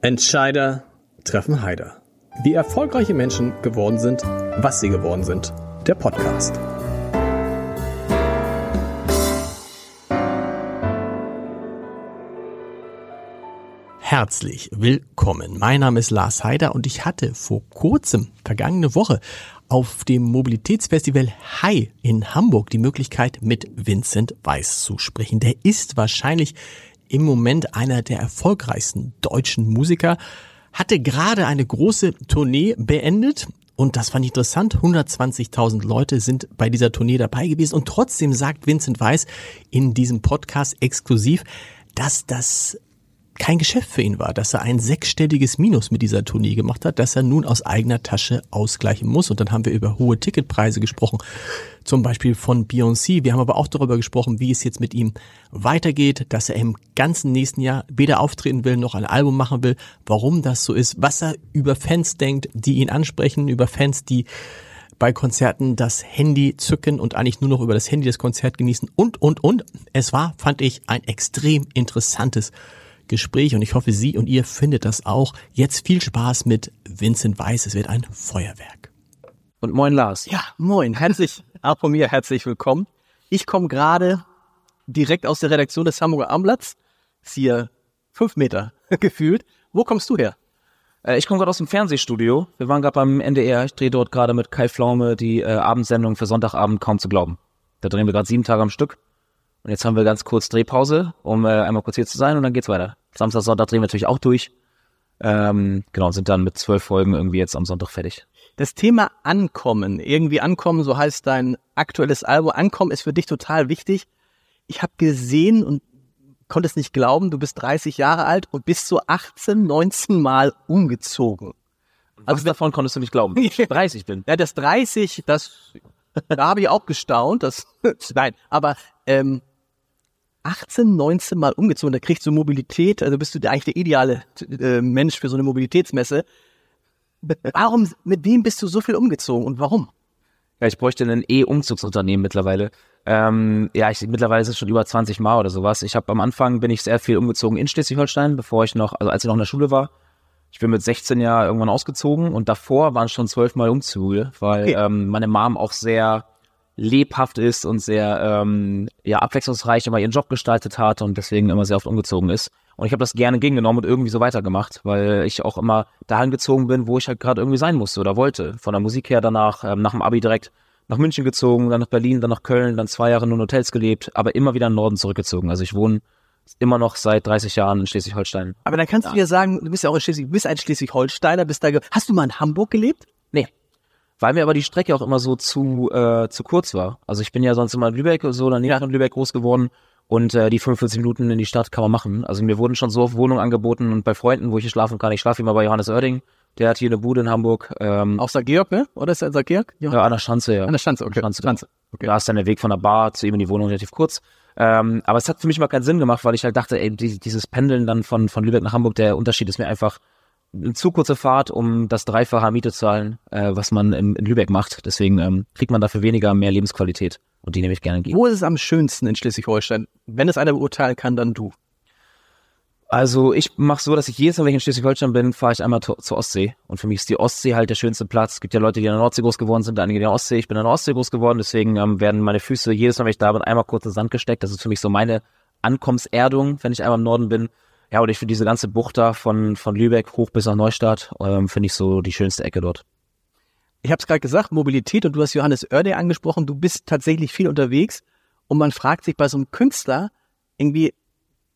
Entscheider treffen Heider. Wie erfolgreiche Menschen geworden sind, was sie geworden sind. Der Podcast. Herzlich willkommen. Mein Name ist Lars Heider und ich hatte vor kurzem, vergangene Woche, auf dem Mobilitätsfestival Hi in Hamburg die Möglichkeit, mit Vincent Weiss zu sprechen. Der ist wahrscheinlich im Moment einer der erfolgreichsten deutschen Musiker, hatte gerade eine große Tournee beendet und das fand ich interessant. 120.000 Leute sind bei dieser Tournee dabei gewesen und trotzdem sagt Vincent Weiss in diesem Podcast exklusiv, dass das kein Geschäft für ihn war, dass er ein sechsstelliges Minus mit dieser Tournee gemacht hat, dass er nun aus eigener Tasche ausgleichen muss. Und dann haben wir über hohe Ticketpreise gesprochen, zum Beispiel von Beyoncé. Wir haben aber auch darüber gesprochen, wie es jetzt mit ihm weitergeht, dass er im ganzen nächsten Jahr weder auftreten will noch ein Album machen will, warum das so ist, was er über Fans denkt, die ihn ansprechen, über Fans, die bei Konzerten das Handy zücken und eigentlich nur noch über das Handy das Konzert genießen und, und, und. Es war, fand ich, ein extrem interessantes Gespräch und ich hoffe, Sie und ihr findet das auch. Jetzt viel Spaß mit Vincent Weiss. Es wird ein Feuerwerk. Und moin Lars. Ja, moin. Herzlich, auch von mir herzlich willkommen. Ich komme gerade direkt aus der Redaktion des Hamburger Armblatts. Ist hier fünf Meter gefühlt. Wo kommst du her? Äh, ich komme gerade aus dem Fernsehstudio. Wir waren gerade beim NDR. Ich drehe dort gerade mit Kai Flaume die äh, Abendsendung für Sonntagabend kaum zu glauben. Da drehen wir gerade sieben Tage am Stück. Und jetzt haben wir ganz kurz Drehpause, um äh, einmal kurz hier zu sein und dann geht's weiter. Samstag, Sonntag drehen wir natürlich auch durch. Ähm, genau, sind dann mit zwölf Folgen irgendwie jetzt am Sonntag fertig. Das Thema Ankommen, irgendwie Ankommen, so heißt dein aktuelles Album. Ankommen ist für dich total wichtig. Ich habe gesehen und konnte es nicht glauben, du bist 30 Jahre alt und bist so 18, 19 Mal umgezogen. Also davon konntest du nicht glauben, dass ich 30 bin. Ja, das 30, das da habe ich auch gestaunt. Das, nein, aber ähm, 18, 19 Mal umgezogen, da kriegst du Mobilität, also bist du eigentlich der ideale äh, Mensch für so eine Mobilitätsmesse. Warum, mit wem bist du so viel umgezogen und warum? Ja, ich bräuchte ein E-Umzugsunternehmen mittlerweile. Ähm, ja, ich, mittlerweile ist es schon über 20 Mal oder sowas. Ich habe am Anfang bin ich sehr viel umgezogen in Schleswig-Holstein, bevor ich noch, also als ich noch in der Schule war. Ich bin mit 16 Jahren irgendwann ausgezogen und davor waren schon zwölf Mal Umzüge, weil okay. ähm, meine Mom auch sehr lebhaft ist und sehr ähm, ja, abwechslungsreich immer ihren Job gestaltet hat und deswegen immer sehr oft umgezogen ist. Und ich habe das gerne gegengenommen und irgendwie so weitergemacht, weil ich auch immer dahin gezogen bin, wo ich halt gerade irgendwie sein musste oder wollte. Von der Musik her danach, ähm, nach dem Abi direkt nach München gezogen, dann nach Berlin, dann nach Köln, dann zwei Jahre nur in Hotels gelebt, aber immer wieder in den Norden zurückgezogen. Also ich wohne immer noch seit 30 Jahren in Schleswig-Holstein. Aber dann kannst ja. du ja sagen, du bist ja auch in Schleswig, bist ein Schleswig-Holsteiner, bist da, hast du mal in Hamburg gelebt? Nee weil mir aber die Strecke auch immer so zu, äh, zu kurz war. Also ich bin ja sonst immer in Lübeck so in der Nähe von Lübeck groß geworden und äh, die 45 Minuten in die Stadt kann man machen. Also mir wurden schon so oft Wohnungen angeboten und bei Freunden, wo ich hier schlafen kann. Ich schlafe immer bei Johannes Oerding. Der hat hier eine Bude in Hamburg. Ähm, Auch St. Georg, ne? Oder ist er in St. Georg? Ja, an der Schanze, ja. An der Schanze, okay. Schanze, Schanze. Okay. Da ist dann der Weg von der Bar zu ihm in die Wohnung relativ kurz. Ähm, aber es hat für mich mal keinen Sinn gemacht, weil ich halt dachte, ey, die, dieses Pendeln dann von, von Lübeck nach Hamburg, der Unterschied ist mir einfach zu kurze Fahrt, um das Dreifache Miete zu zahlen, äh, was man in, in Lübeck macht. Deswegen ähm, kriegt man dafür weniger mehr Lebensqualität. Und die nehme ich gerne gegen. Wo ist es am schönsten in Schleswig-Holstein? Wenn es einer beurteilen kann, dann du. Also ich mache so, dass ich jedes Mal, wenn ich in Schleswig-Holstein bin, fahre ich einmal zur Ostsee. Und für mich ist die Ostsee halt der schönste Platz. Es gibt ja Leute, die in der Nordsee groß geworden sind, einige in der Ostsee. Ich bin in der Ostsee groß geworden, deswegen ähm, werden meine Füße jedes Mal, wenn ich da bin, einmal kurz in Sand gesteckt. Das ist für mich so meine Ankommenserdung, wenn ich einmal im Norden bin. Ja, und ich finde diese ganze Bucht da von, von Lübeck hoch bis nach Neustadt, ähm, finde ich so die schönste Ecke dort. Ich habe es gerade gesagt, Mobilität und du hast Johannes Oerde angesprochen, du bist tatsächlich viel unterwegs und man fragt sich bei so einem Künstler irgendwie,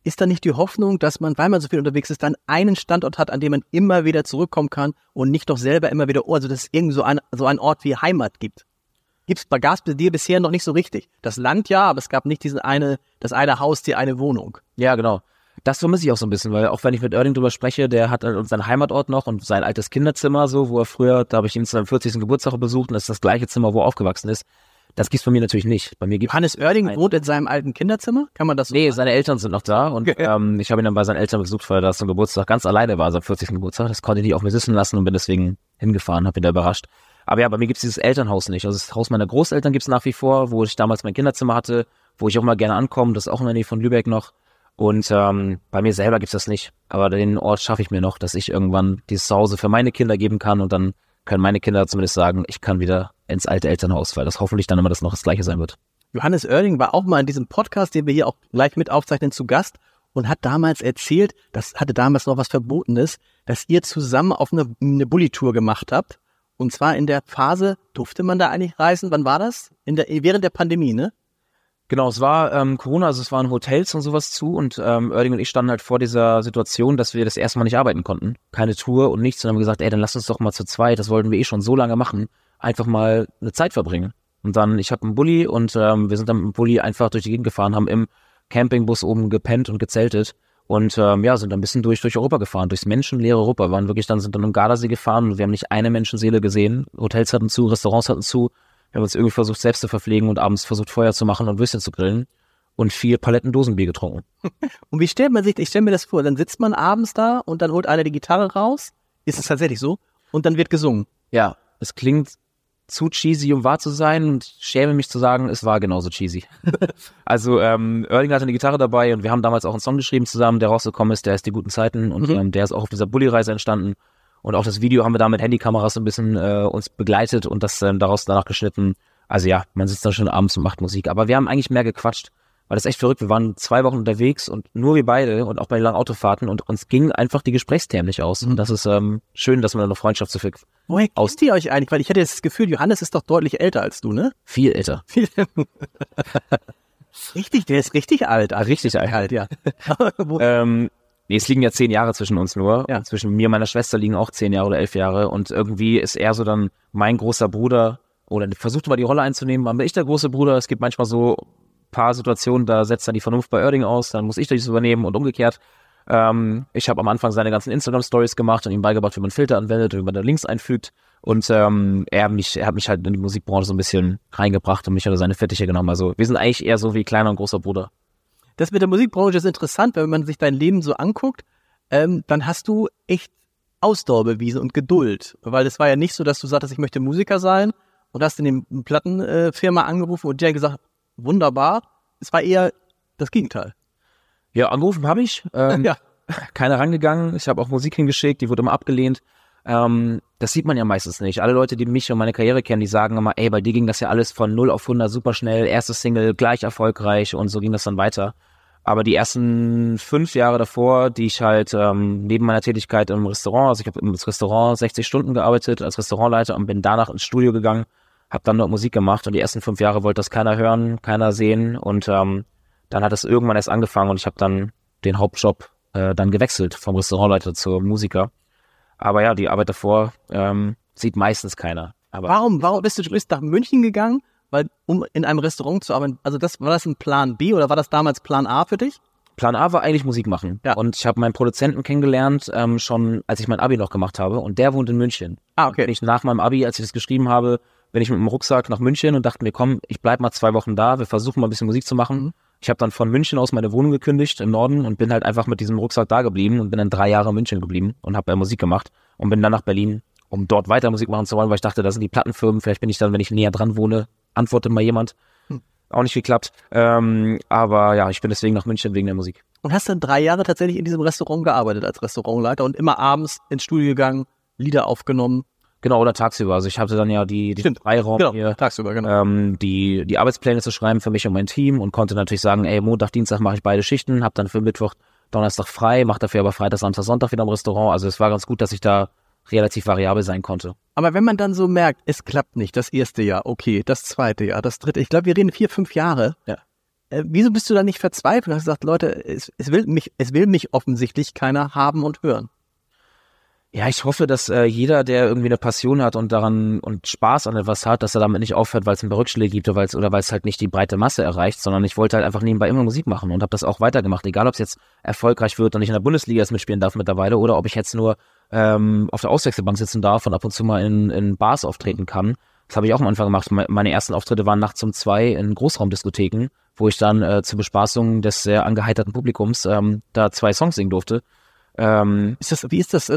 ist da nicht die Hoffnung, dass man, weil man so viel unterwegs ist, dann einen Standort hat, an dem man immer wieder zurückkommen kann und nicht doch selber immer wieder, oh, also dass es irgendwie so ein, so ein Ort wie Heimat gibt? Gibt's bei Gas bei dir bisher noch nicht so richtig. Das Land ja, aber es gab nicht diesen eine, das eine Haus, die eine Wohnung. Ja, genau das vermisse ich auch so ein bisschen, weil auch wenn ich mit Erding drüber spreche, der hat halt seinen Heimatort noch und sein altes Kinderzimmer so, wo er früher, da habe ich ihn zu seinem 40. Geburtstag besucht und das ist das gleiche Zimmer, wo er aufgewachsen ist. Das gibt's bei mir natürlich nicht. Bei mir gibt Hannes Oerding wohnt in seinem alten Kinderzimmer? Kann man das so Nee, sagen? seine Eltern sind noch da und ähm, ich habe ihn dann bei seinen Eltern besucht, weil er da zum Geburtstag ganz alleine war, seinem 40. Geburtstag. Das konnte ich nicht auf mir sitzen lassen und bin deswegen hingefahren, habe ihn da überrascht. Aber ja, bei mir gibt's dieses Elternhaus nicht. Also das Haus meiner Großeltern gibt's nach wie vor, wo ich damals mein Kinderzimmer hatte, wo ich auch mal gerne ankomme. Das ist auch in der Nähe von Lübeck noch. Und ähm, bei mir selber gibt's das nicht. Aber den Ort schaffe ich mir noch, dass ich irgendwann dieses Zuhause für meine Kinder geben kann und dann können meine Kinder zumindest sagen, ich kann wieder ins alte Elternhaus, weil das hoffentlich dann immer das noch das gleiche sein wird. Johannes Oerding war auch mal in diesem Podcast, den wir hier auch gleich mit aufzeichnen, zu Gast und hat damals erzählt, das hatte damals noch was Verbotenes, dass ihr zusammen auf eine, eine Bulli-Tour gemacht habt. Und zwar in der Phase, durfte man da eigentlich reisen? Wann war das? In der, während der Pandemie, ne? Genau, es war ähm, Corona, also es waren Hotels und sowas zu und ähm, Erding und ich standen halt vor dieser Situation, dass wir das erste Mal nicht arbeiten konnten. Keine Tour und nichts und haben gesagt, ey, dann lass uns doch mal zu zweit, das wollten wir eh schon so lange machen, einfach mal eine Zeit verbringen. Und dann, ich habe einen Bulli und ähm, wir sind dann mit dem Bulli einfach durch die Gegend gefahren, haben im Campingbus oben gepennt und gezeltet und ähm, ja, sind dann ein bisschen durch, durch Europa gefahren, durchs menschenleere Europa. Waren wirklich dann, sind dann um Gardasee gefahren und wir haben nicht eine Menschenseele gesehen. Hotels hatten zu, Restaurants hatten zu. Wir haben uns irgendwie versucht, selbst zu verpflegen und abends versucht, Feuer zu machen und Würstchen zu grillen und vier Paletten Dosenbier getrunken. Und wie stellt man sich, ich stelle mir das vor, dann sitzt man abends da und dann holt einer die Gitarre raus. Ist es tatsächlich so? Und dann wird gesungen. Ja, es klingt zu cheesy, um wahr zu sein und ich schäme mich zu sagen, es war genauso cheesy. also ähm, Erling hatte eine Gitarre dabei und wir haben damals auch einen Song geschrieben zusammen, der rausgekommen ist, der ist die guten Zeiten und mhm. ähm, der ist auch auf dieser Bulli-Reise entstanden und auch das Video haben wir da mit Handykameras so ein bisschen äh, uns begleitet und das ähm, daraus danach geschnitten. Also ja, man sitzt da schon abends und macht Musik, aber wir haben eigentlich mehr gequatscht weil das echt verrückt. Wir waren zwei Wochen unterwegs und nur wir beide und auch bei den langen Autofahrten und uns gingen einfach die Gesprächsthemen nicht aus. Und das ist ähm, schön, dass man eine Freundschaft so viel Woher aus ihr euch eigentlich? Weil ich hatte das Gefühl, Johannes ist doch deutlich älter als du, ne? Viel älter. Viel. richtig, der ist richtig alt. Also richtig alt, ja. ähm, nee, es liegen ja zehn Jahre zwischen uns nur. Ja. Zwischen mir und meiner Schwester liegen auch zehn Jahre oder elf Jahre. Und irgendwie ist er so dann mein großer Bruder oder versucht mal die Rolle einzunehmen, aber ich der große Bruder. Es gibt manchmal so paar Situationen, da setzt dann die Vernunft bei Erding aus, dann muss ich das übernehmen und umgekehrt. Ähm, ich habe am Anfang seine ganzen Instagram-Stories gemacht und ihm beigebracht, wie man Filter anwendet und wie man da Links einfügt. Und ähm, er, mich, er hat mich halt in die Musikbranche so ein bisschen reingebracht und mich hat seine Fettiche genommen. Also wir sind eigentlich eher so wie kleiner und großer Bruder. Das mit der Musikbranche ist interessant, wenn man sich dein Leben so anguckt, ähm, dann hast du echt Ausdauer bewiesen und Geduld. Weil es war ja nicht so, dass du sagtest, ich möchte Musiker sein und hast in den Plattenfirma angerufen und dir gesagt, wunderbar. Es war eher das Gegenteil. Ja, angerufen habe ich. Ähm, ja. Keiner rangegangen. Ich habe auch Musik hingeschickt, die wurde immer abgelehnt. Ähm, das sieht man ja meistens nicht. Alle Leute, die mich und meine Karriere kennen, die sagen immer, ey, bei dir ging das ja alles von 0 auf 100 super schnell. Erste Single gleich erfolgreich und so ging das dann weiter. Aber die ersten fünf Jahre davor, die ich halt ähm, neben meiner Tätigkeit im Restaurant, also ich habe im Restaurant 60 Stunden gearbeitet als Restaurantleiter und bin danach ins Studio gegangen habe dann dort Musik gemacht und die ersten fünf Jahre wollte das keiner hören, keiner sehen und ähm, dann hat es irgendwann erst angefangen und ich habe dann den Hauptjob äh, dann gewechselt vom Restaurantleiter zur Musiker. Aber ja, die Arbeit davor ähm, sieht meistens keiner. Aber warum, warum bist du nach München gegangen? Weil, um in einem Restaurant zu arbeiten, also das, war das ein Plan B oder war das damals Plan A für dich? Plan A war eigentlich Musik machen. Ja. Und ich habe meinen Produzenten kennengelernt, ähm, schon als ich mein Abi noch gemacht habe. Und der wohnt in München. Ah, okay. Und ich nach meinem Abi, als ich das geschrieben habe, bin ich mit dem Rucksack nach München und dachte mir, komm, ich bleib mal zwei Wochen da, wir versuchen mal ein bisschen Musik zu machen. Ich habe dann von München aus meine Wohnung gekündigt im Norden und bin halt einfach mit diesem Rucksack da geblieben und bin dann drei Jahre in München geblieben und habe Musik gemacht und bin dann nach Berlin, um dort weiter Musik machen zu wollen, weil ich dachte, da sind die Plattenfirmen, vielleicht bin ich dann, wenn ich näher dran wohne, antwortet mal jemand. Hm. Auch nicht geklappt. Ähm, aber ja, ich bin deswegen nach München wegen der Musik. Und hast dann drei Jahre tatsächlich in diesem Restaurant gearbeitet als Restaurantleiter und immer abends ins Studio gegangen, Lieder aufgenommen Genau, oder tagsüber. Also ich hatte dann ja die, die Freiraum genau, hier, tagsüber, genau. ähm, die, die Arbeitspläne zu schreiben für mich und mein Team und konnte natürlich sagen, ey, Montag, Dienstag mache ich beide Schichten, habe dann für Mittwoch, Donnerstag frei, mache dafür aber Freitag, Samstag, Sonntag wieder im Restaurant. Also es war ganz gut, dass ich da relativ variabel sein konnte. Aber wenn man dann so merkt, es klappt nicht, das erste Jahr, okay, das zweite Jahr, das dritte, ich glaube, wir reden vier, fünf Jahre. Ja. Äh, wieso bist du da nicht verzweifelt und hast gesagt, Leute, es, es will mich, es will mich offensichtlich keiner haben und hören? Ja, ich hoffe, dass äh, jeder, der irgendwie eine Passion hat und daran und Spaß an etwas hat, dass er damit nicht aufhört, weil es ein paar Rückschläge gibt oder weil es oder weil es halt nicht die breite Masse erreicht, sondern ich wollte halt einfach nebenbei immer Musik machen und habe das auch weitergemacht, egal ob es jetzt erfolgreich wird und ich in der Bundesliga mitspielen darf mittlerweile oder ob ich jetzt nur ähm, auf der Auswechselbank sitzen darf und ab und zu mal in, in Bars auftreten kann. Das habe ich auch am Anfang gemacht. Meine ersten Auftritte waren nachts um zwei in Großraumdiskotheken, wo ich dann äh, zur Bespaßung des sehr angeheiterten Publikums ähm, da zwei Songs singen durfte. Ähm, ist das, wie ist das?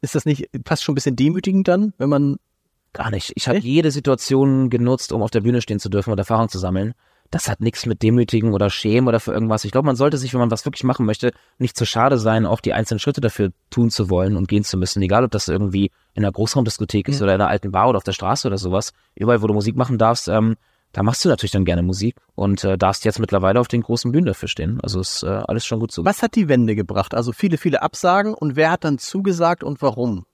Ist das nicht fast schon ein bisschen demütigend dann, wenn man gar nicht. Ich habe jede Situation genutzt, um auf der Bühne stehen zu dürfen und Erfahrung zu sammeln. das hat nichts mit Demütigen oder Schämen oder für irgendwas. Ich glaube, man sollte sich, wenn man was wirklich machen möchte, nicht zu schade sein, auch die einzelnen Schritte dafür tun zu wollen und gehen zu müssen. Egal, ob das irgendwie in einer Großraumdiskothek ist mhm. oder in einer alten Bar oder auf der Straße oder sowas. Überall, wo du Musik machen darfst, ähm, da machst du natürlich dann gerne Musik und äh, darfst jetzt mittlerweile auf den großen Bühnen dafür stehen. Also ist äh, alles schon gut so. Was hat die Wende gebracht? Also viele, viele Absagen und wer hat dann zugesagt und warum?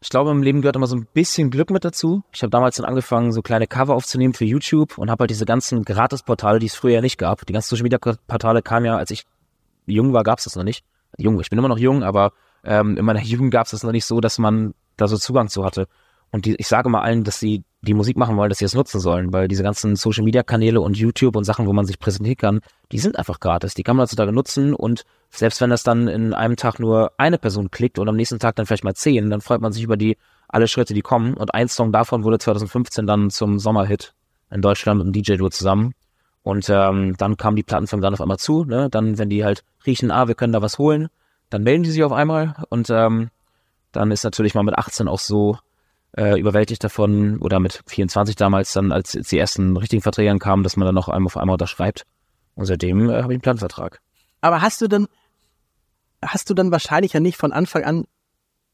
Ich glaube, im Leben gehört immer so ein bisschen Glück mit dazu. Ich habe damals dann angefangen, so kleine Cover aufzunehmen für YouTube und habe halt diese ganzen Gratis-Portale, die es früher ja nicht gab. Die ganzen Social-Media-Portale kamen ja, als ich jung war, gab es das noch nicht. Jung, ich bin immer noch jung, aber ähm, in meiner Jugend gab es das noch nicht so, dass man da so Zugang zu hatte. Und die, ich sage mal allen, dass sie die Musik machen wollen, dass sie es nutzen sollen, weil diese ganzen Social Media Kanäle und YouTube und Sachen, wo man sich präsentieren kann, die sind einfach gratis. Die kann man heutzutage nutzen und selbst wenn das dann in einem Tag nur eine Person klickt und am nächsten Tag dann vielleicht mal zehn, dann freut man sich über die alle Schritte, die kommen. Und ein Song davon wurde 2015 dann zum Sommerhit in Deutschland mit dem DJ-Duo zusammen. Und ähm, dann kamen die Plattenfirmen dann auf einmal zu. Ne? Dann, wenn die halt riechen, ah, wir können da was holen, dann melden die sich auf einmal. Und ähm, dann ist natürlich mal mit 18 auch so äh, überwältigt davon, oder mit 24 damals dann, als die ersten richtigen Verträge kamen, dass man dann noch einmal auf einmal unterschreibt. Und seitdem äh, habe ich einen Plattenvertrag. Aber hast du dann, hast du dann wahrscheinlich ja nicht von Anfang an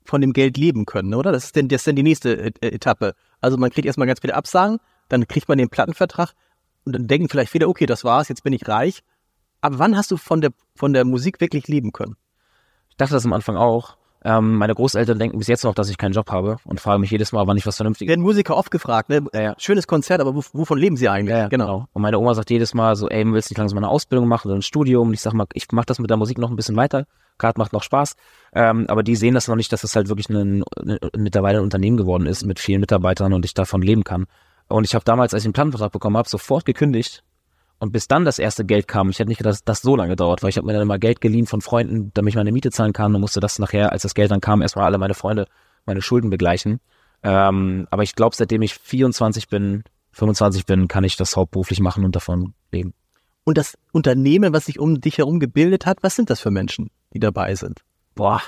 von dem Geld leben können, oder? Das ist denn, das ist denn die nächste äh, Etappe. Also man kriegt erstmal ganz viele Absagen, dann kriegt man den Plattenvertrag und dann denken vielleicht viele, okay, das war's, jetzt bin ich reich. Aber wann hast du von der, von der Musik wirklich leben können? Ich dachte das am Anfang auch. Ähm, meine Großeltern denken bis jetzt noch, dass ich keinen Job habe und fragen mich jedes Mal, wann ich was Vernünftiges. Werden Musiker oft gefragt, ne? Ja, ja. Schönes Konzert, aber wovon leben sie eigentlich? Ja, ja, genau. Und meine Oma sagt jedes Mal so, ey, willst du nicht langsam eine Ausbildung machen oder ein Studium? Und ich sag mal, ich mach das mit der Musik noch ein bisschen weiter. Gerade macht noch Spaß. Ähm, aber die sehen das noch nicht, dass das halt wirklich ein, ein, mittlerweile ein Unternehmen geworden ist mit vielen Mitarbeitern und ich davon leben kann. Und ich habe damals, als ich den Planvertrag bekommen habe, sofort gekündigt und bis dann das erste Geld kam, ich hätte nicht gedacht, dass das so lange dauert, weil ich habe mir dann immer Geld geliehen von Freunden, damit ich meine Miete zahlen kann und musste das nachher, als das Geld dann kam, erstmal alle meine Freunde meine Schulden begleichen. Ähm, aber ich glaube, seitdem ich 24 bin, 25 bin, kann ich das hauptberuflich machen und davon leben. Und das Unternehmen, was sich um dich herum gebildet hat, was sind das für Menschen, die dabei sind? Boah,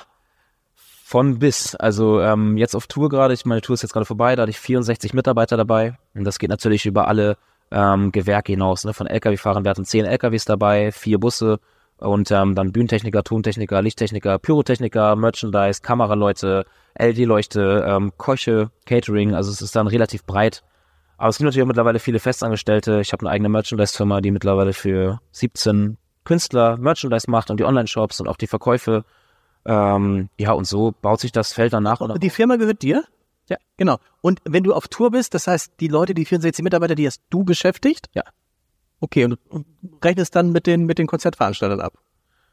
von bis. Also ähm, jetzt auf Tour gerade, ich meine Tour ist jetzt gerade vorbei, da hatte ich 64 Mitarbeiter dabei und das geht natürlich über alle ähm, Gewerke hinaus. Ne? Von Lkw-Fahrern, wir hatten zehn Lkws dabei, vier Busse und ähm, dann Bühnentechniker, Tontechniker, Lichttechniker, Pyrotechniker, Merchandise, Kameraleute, LED-Leuchte, ähm, Köche, Catering. Also es ist dann relativ breit. Aber es gibt natürlich auch mittlerweile viele Festangestellte. Ich habe eine eigene Merchandise-Firma, die mittlerweile für 17 Künstler Merchandise macht und die Online-Shops und auch die Verkäufe. Ähm, ja, und so baut sich das Feld dann nach und. Die Firma gehört dir? Ja, genau. Und wenn du auf Tour bist, das heißt, die Leute, die 64 Mitarbeiter, die hast du beschäftigt? Ja. Okay, und, und rechnest dann mit den, mit den Konzertveranstaltern ab?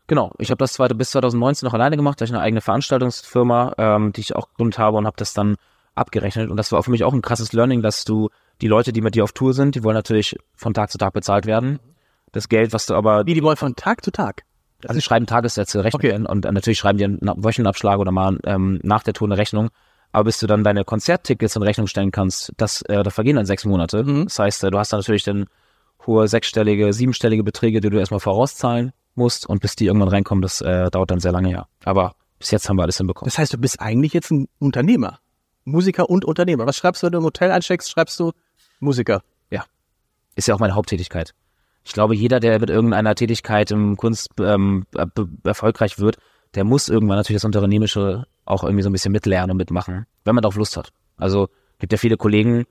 Genau, ich habe das zweite bis 2019 noch alleine gemacht, da ich eine eigene Veranstaltungsfirma, ähm, die ich auch gegründet habe und habe das dann abgerechnet. Und das war für mich auch ein krasses Learning, dass du die Leute, die mit dir auf Tour sind, die wollen natürlich von Tag zu Tag bezahlt werden. Das Geld, was du aber... Wie, die wollen von Tag zu Tag? Also sie schreiben Tagessätze, rechnen okay. und natürlich schreiben die einen Wochenabschlag oder mal ähm, nach der Tour eine Rechnung. Aber bis du dann deine Konzerttickets in Rechnung stellen kannst, das, äh, da vergehen dann sechs Monate. Mhm. Das heißt, äh, du hast dann natürlich dann hohe sechsstellige, siebenstellige Beträge, die du erstmal vorauszahlen musst und bis die irgendwann reinkommen, das äh, dauert dann sehr lange, ja. Aber bis jetzt haben wir alles hinbekommen. Das heißt, du bist eigentlich jetzt ein Unternehmer. Musiker und Unternehmer. Was schreibst du, wenn du im Hotel einsteckst? Schreibst du Musiker? Ja. Ist ja auch meine Haupttätigkeit. Ich glaube, jeder, der mit irgendeiner Tätigkeit im Kunst ähm, erfolgreich wird, der muss irgendwann natürlich das Unternehmerische auch irgendwie so ein bisschen mitlernen und mitmachen, wenn man darauf Lust hat. Also gibt ja viele Kollegen,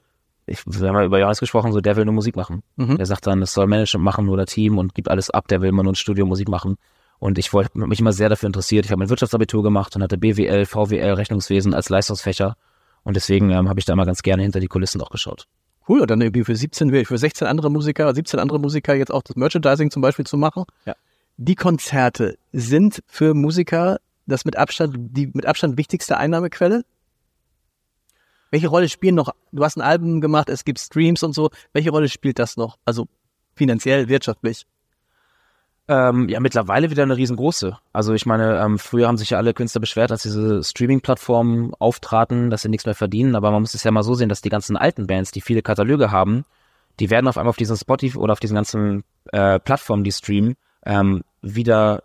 ich, wir haben ja über Johannes gesprochen, so der will nur Musik machen. Mhm. Der sagt dann, es soll Management machen oder Team und gibt alles ab, der will immer nur ein Studio Musik machen. Und ich wollte mich immer sehr dafür interessiert. Ich habe mein Wirtschaftsabitur gemacht und hatte BWL, VWL, Rechnungswesen als Leistungsfächer. Und deswegen ähm, habe ich da immer ganz gerne hinter die Kulissen auch geschaut. Cool, und dann irgendwie für 17, für 16 andere Musiker, 17 andere Musiker jetzt auch das Merchandising zum Beispiel zu machen. Ja. Die Konzerte sind für Musiker das mit Abstand, die mit Abstand wichtigste Einnahmequelle? Welche Rolle spielen noch, du hast ein Album gemacht, es gibt Streams und so, welche Rolle spielt das noch? Also finanziell, wirtschaftlich? Ähm, ja, mittlerweile wieder eine riesengroße. Also ich meine, ähm, früher haben sich ja alle Künstler beschwert, als diese Streaming-Plattformen auftraten, dass sie nichts mehr verdienen. Aber man muss es ja mal so sehen, dass die ganzen alten Bands, die viele Kataloge haben, die werden auf einmal auf diesen Spotify oder auf diesen ganzen äh, Plattformen, die streamen, ähm, wieder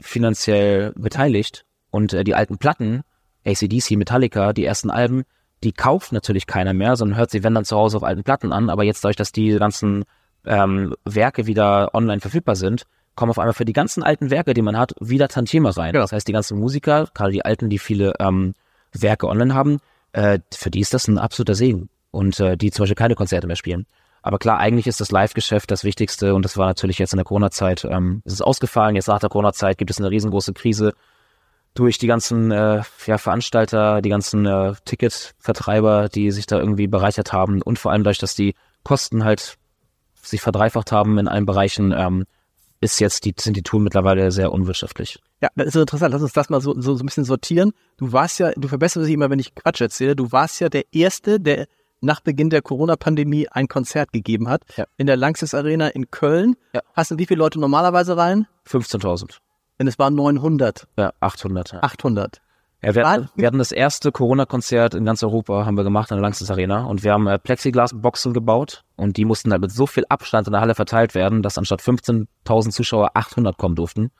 finanziell beteiligt und äh, die alten Platten, ACDC, Metallica, die ersten Alben, die kauft natürlich keiner mehr, sondern hört sie, wenn dann zu Hause auf alten Platten an. Aber jetzt dadurch, dass die ganzen ähm, Werke wieder online verfügbar sind, kommen auf einmal für die ganzen alten Werke, die man hat, wieder Tantieme rein. Ja. Das heißt, die ganzen Musiker, gerade die alten, die viele ähm, Werke online haben, äh, für die ist das ein absoluter Segen. Und äh, die zum Beispiel keine Konzerte mehr spielen. Aber klar, eigentlich ist das Live-Geschäft das Wichtigste und das war natürlich jetzt in der Corona-Zeit, ähm, es ist ausgefallen. Jetzt nach der Corona-Zeit gibt es eine riesengroße Krise durch die ganzen äh, ja, Veranstalter, die ganzen äh, Ticketvertreiber, die sich da irgendwie bereichert haben und vor allem dadurch, dass die Kosten halt sich verdreifacht haben in allen Bereichen, ähm, ist jetzt die, sind die Touren mittlerweile sehr unwirtschaftlich. Ja, das ist interessant. Lass uns das mal so, so, so ein bisschen sortieren. Du warst ja, du verbesserst dich immer, wenn ich Quatsch erzähle. Du warst ja der Erste, der nach Beginn der Corona-Pandemie ein Konzert gegeben hat. Ja. In der Lanxess Arena in Köln. Ja. Hast du wie viele Leute normalerweise rein? 15.000, Denn es waren 900, ja, 800. Ja. 800. Ja, wir, hatten, wir hatten das erste Corona-Konzert in ganz Europa, haben wir gemacht in der Langsys Arena und wir haben äh, Plexiglas-Boxen gebaut und die mussten halt mit so viel Abstand in der Halle verteilt werden, dass anstatt 15.000 Zuschauer 800 kommen durften.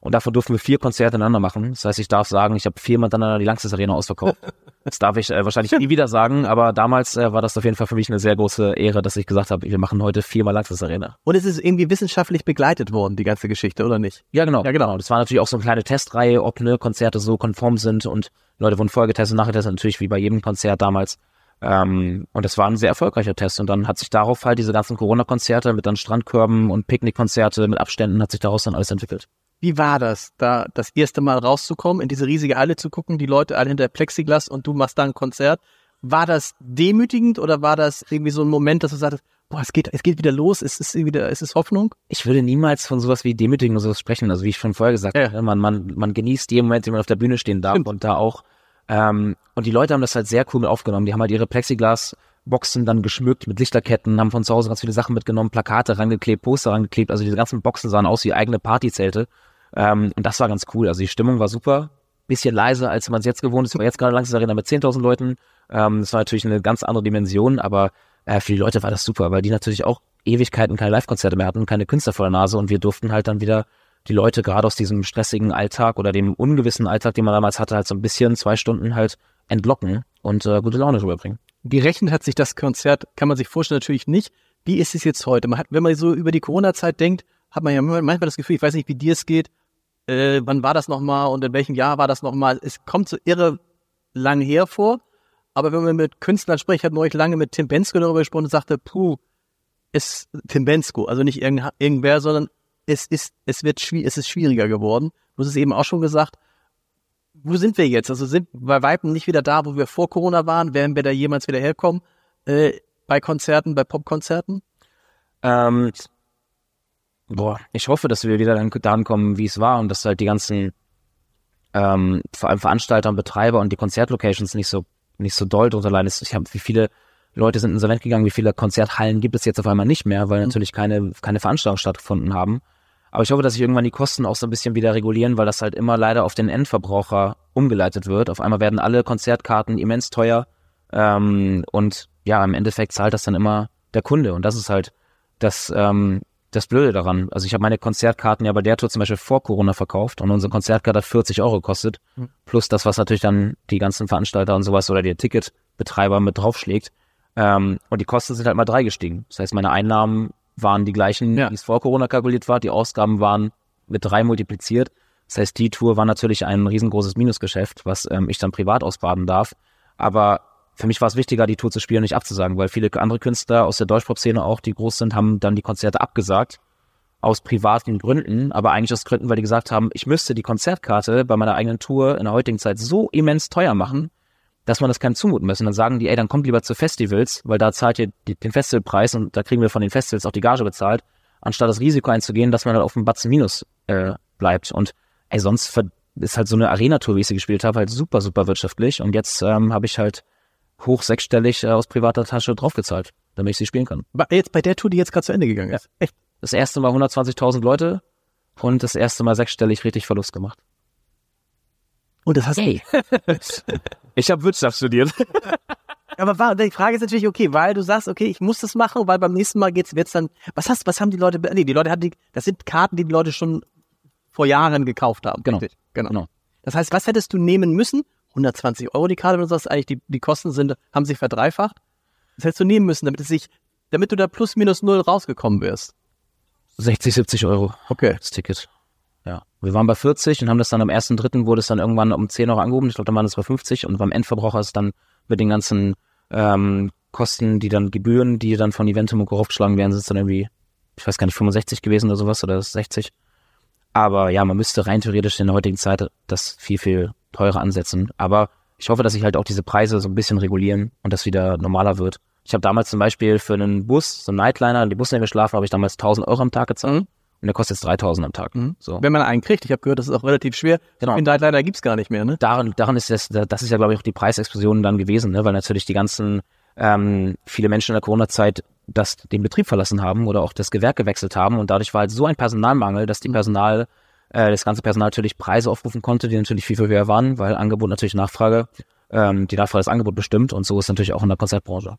Und davon durften wir vier Konzerte ineinander machen. Das heißt, ich darf sagen, ich habe viermal miteinander die Langsys Arena ausverkauft. Das darf ich äh, wahrscheinlich nie wieder sagen, aber damals äh, war das auf jeden Fall für mich eine sehr große Ehre, dass ich gesagt habe, wir machen heute viermal Langsys Arena. Und es ist irgendwie wissenschaftlich begleitet worden, die ganze Geschichte, oder nicht? Ja, genau. Ja, genau. Das war natürlich auch so eine kleine Testreihe, ob ne, Konzerte so konform sind und Leute wurden vorher getestet, nachher getestet, natürlich wie bei jedem Konzert damals. Ähm, und das war ein sehr erfolgreicher Test. Und dann hat sich darauf halt diese ganzen Corona-Konzerte mit dann Strandkörben und Picknickkonzerte mit Abständen hat sich daraus dann alles entwickelt. Wie war das, da das erste Mal rauszukommen, in diese riesige Halle zu gucken, die Leute alle hinter Plexiglas und du machst da ein Konzert? War das demütigend oder war das irgendwie so ein Moment, dass du sagtest, boah, es geht, es geht wieder los, es ist wieder, es ist Hoffnung? Ich würde niemals von sowas wie Demütigen oder sowas sprechen. Also wie ich schon vorher gesagt Ja. habe, man, man, man genießt jeden Moment, den man auf der Bühne stehen darf Stimmt. und da auch. Ähm, und die Leute haben das halt sehr cool mit aufgenommen. Die haben halt ihre Plexiglas-Boxen dann geschmückt mit Lichterketten, haben von zu Hause ganz viele Sachen mitgenommen, Plakate rangeklebt, Poster rangeklebt. Also diese ganzen Boxen sahen aus wie eigene Partyzelte. Ähm, und das war ganz cool. Also die Stimmung war super. Bisschen leiser, als man es jetzt gewohnt ist. Aber jetzt gerade langsam Arena mit 10.000 Leuten. Ähm, das war natürlich eine ganz andere Dimension, aber äh, für die Leute war das super, weil die natürlich auch Ewigkeiten keine Live-Konzerte mehr hatten, keine Künstler vor der Nase und wir durften halt dann wieder die Leute gerade aus diesem stressigen Alltag oder dem ungewissen Alltag, den man damals hatte, halt so ein bisschen zwei Stunden halt entlocken und äh, gute Laune rüberbringen. Gerechnet hat sich das Konzert, kann man sich vorstellen, natürlich nicht. Wie ist es jetzt heute? Man hat, wenn man so über die Corona-Zeit denkt, hat man ja manchmal das Gefühl, ich weiß nicht, wie dir es geht, äh, wann war das nochmal und in welchem Jahr war das nochmal? Es kommt so irre lang her vor, aber wenn man mit Künstlern spricht, ich habe neulich lange mit Tim Bensko darüber gesprochen und sagte, puh, ist Tim Bensko, also nicht irgend, irgendwer, sondern es ist, es wird es ist schwieriger geworden. Du hast es eben auch schon gesagt. Wo sind wir jetzt? Also sind bei Weitem nicht wieder da, wo wir vor Corona waren? Werden wir da jemals wieder herkommen? Äh, bei Konzerten, bei Popkonzerten? Ähm, boah, ich hoffe, dass wir wieder dann dahin kommen, wie es war und dass halt die ganzen ähm, vor allem Veranstalter und Betreiber und die Konzertlocations nicht so nicht so doll drunter leiden. Ich habe wie viele Leute sind insolvent gegangen, wie viele Konzerthallen gibt es jetzt auf einmal nicht mehr, weil natürlich keine keine Veranstaltungen stattgefunden haben. Aber ich hoffe, dass sich irgendwann die Kosten auch so ein bisschen wieder regulieren, weil das halt immer leider auf den Endverbraucher umgeleitet wird. Auf einmal werden alle Konzertkarten immens teuer ähm, und ja, im Endeffekt zahlt das dann immer der Kunde und das ist halt das ähm, das Blöde daran. Also ich habe meine Konzertkarten ja bei der Tour zum Beispiel vor Corona verkauft und unsere Konzertkarte hat 40 Euro gekostet. Mhm. Plus das, was natürlich dann die ganzen Veranstalter und sowas oder der Ticketbetreiber mit draufschlägt. Ähm, und die Kosten sind halt mal drei gestiegen. Das heißt, meine Einnahmen waren die gleichen, Ja. wie es vor Corona kalkuliert war. Die Ausgaben waren mit drei multipliziert. Das heißt, die Tour war natürlich ein riesengroßes Minusgeschäft, was ähm, ich dann privat ausbaden darf. Aber für mich war es wichtiger, die Tour zu spielen und nicht abzusagen, weil viele andere Künstler aus der Deutschpop-Szene auch, die groß sind, haben dann die Konzerte abgesagt. Aus privaten Gründen, aber eigentlich aus Gründen, weil die gesagt haben, ich müsste die Konzertkarte bei meiner eigenen Tour in der heutigen Zeit so immens teuer machen, dass man das keinem zumuten muss. Und dann sagen die, ey, dann kommt lieber zu Festivals, weil da zahlt ihr den Festivalpreis und da kriegen wir von den Festivals auch die Gage bezahlt, anstatt das Risiko einzugehen, dass man halt auf dem Batzen Minus äh, bleibt. Und ey, sonst ist halt so eine Arena-Tour, wie ich sie gespielt habe, halt super, super wirtschaftlich. Und jetzt ähm, habe ich halt hoch sechsstellig äh, aus privater Tasche draufgezahlt, damit ich sie spielen kann. Bei- Jetzt bei der Tour, die jetzt gerade zu Ende gegangen ist. Echt? Das erste Mal 120.000 Leute und das erste Mal sechsstellig richtig Verlust gemacht. Und das hast Hey. ich habe Wirtschaft studiert. Aber war, die Frage ist natürlich, okay, weil du sagst, okay, ich muss das machen, weil beim nächsten Mal geht's, wird's dann, was hast, was haben die Leute, nee, die Leute hatten die, das sind Karten, die die Leute schon vor Jahren gekauft haben. Genau. Richtig, genau. Genau. Das heißt, was hättest du nehmen müssen? 120 Euro die Karte, wenn du sagst, eigentlich die, die Kosten sind, haben sich verdreifacht. Das hättest du nehmen müssen, damit es sich Damit du da plus minus null rausgekommen wärst. 60, 70 Euro Okay. das Ticket. Wir waren bei 40 und haben das dann am 1.3. wurde es dann irgendwann um 10 Euro angehoben. Ich glaube, dann waren es bei 50 und beim Endverbraucher ist dann mit den ganzen ähm, Kosten, die dann Gebühren, die dann von Eventum aufgeschlagen werden, sind es dann irgendwie, ich weiß gar nicht, 65 gewesen oder sowas oder 60. Aber ja, man müsste rein theoretisch in der heutigen Zeit das viel, viel teurer ansetzen. Aber ich hoffe, dass sich halt auch diese Preise so ein bisschen regulieren und das wieder normaler wird. Ich habe damals zum Beispiel für einen Bus, so einen Nightliner, die Busse geschlafen, habe ich damals 1000 Euro am Tag gezahlt. Mhm. Und der kostet jetzt 3000 am Tag. So. Wenn man einen kriegt, ich habe gehört, das ist auch relativ schwer. Genau. Den leider gibt's gar nicht mehr, ne? daran, daran ist das, das ist ja, glaube ich, auch die Preisexplosion dann gewesen, ne? weil natürlich die ganzen, ähm, viele Menschen in der Corona-Zeit das, den Betrieb verlassen haben oder auch das Gewerk gewechselt haben und dadurch war halt so ein Personalmangel, dass die Personal, äh, das ganze Personal natürlich Preise aufrufen konnte, die natürlich viel, viel höher waren, weil Angebot natürlich Nachfrage, ähm, die Nachfrage das Angebot bestimmt und so ist natürlich auch in der Konzertbranche.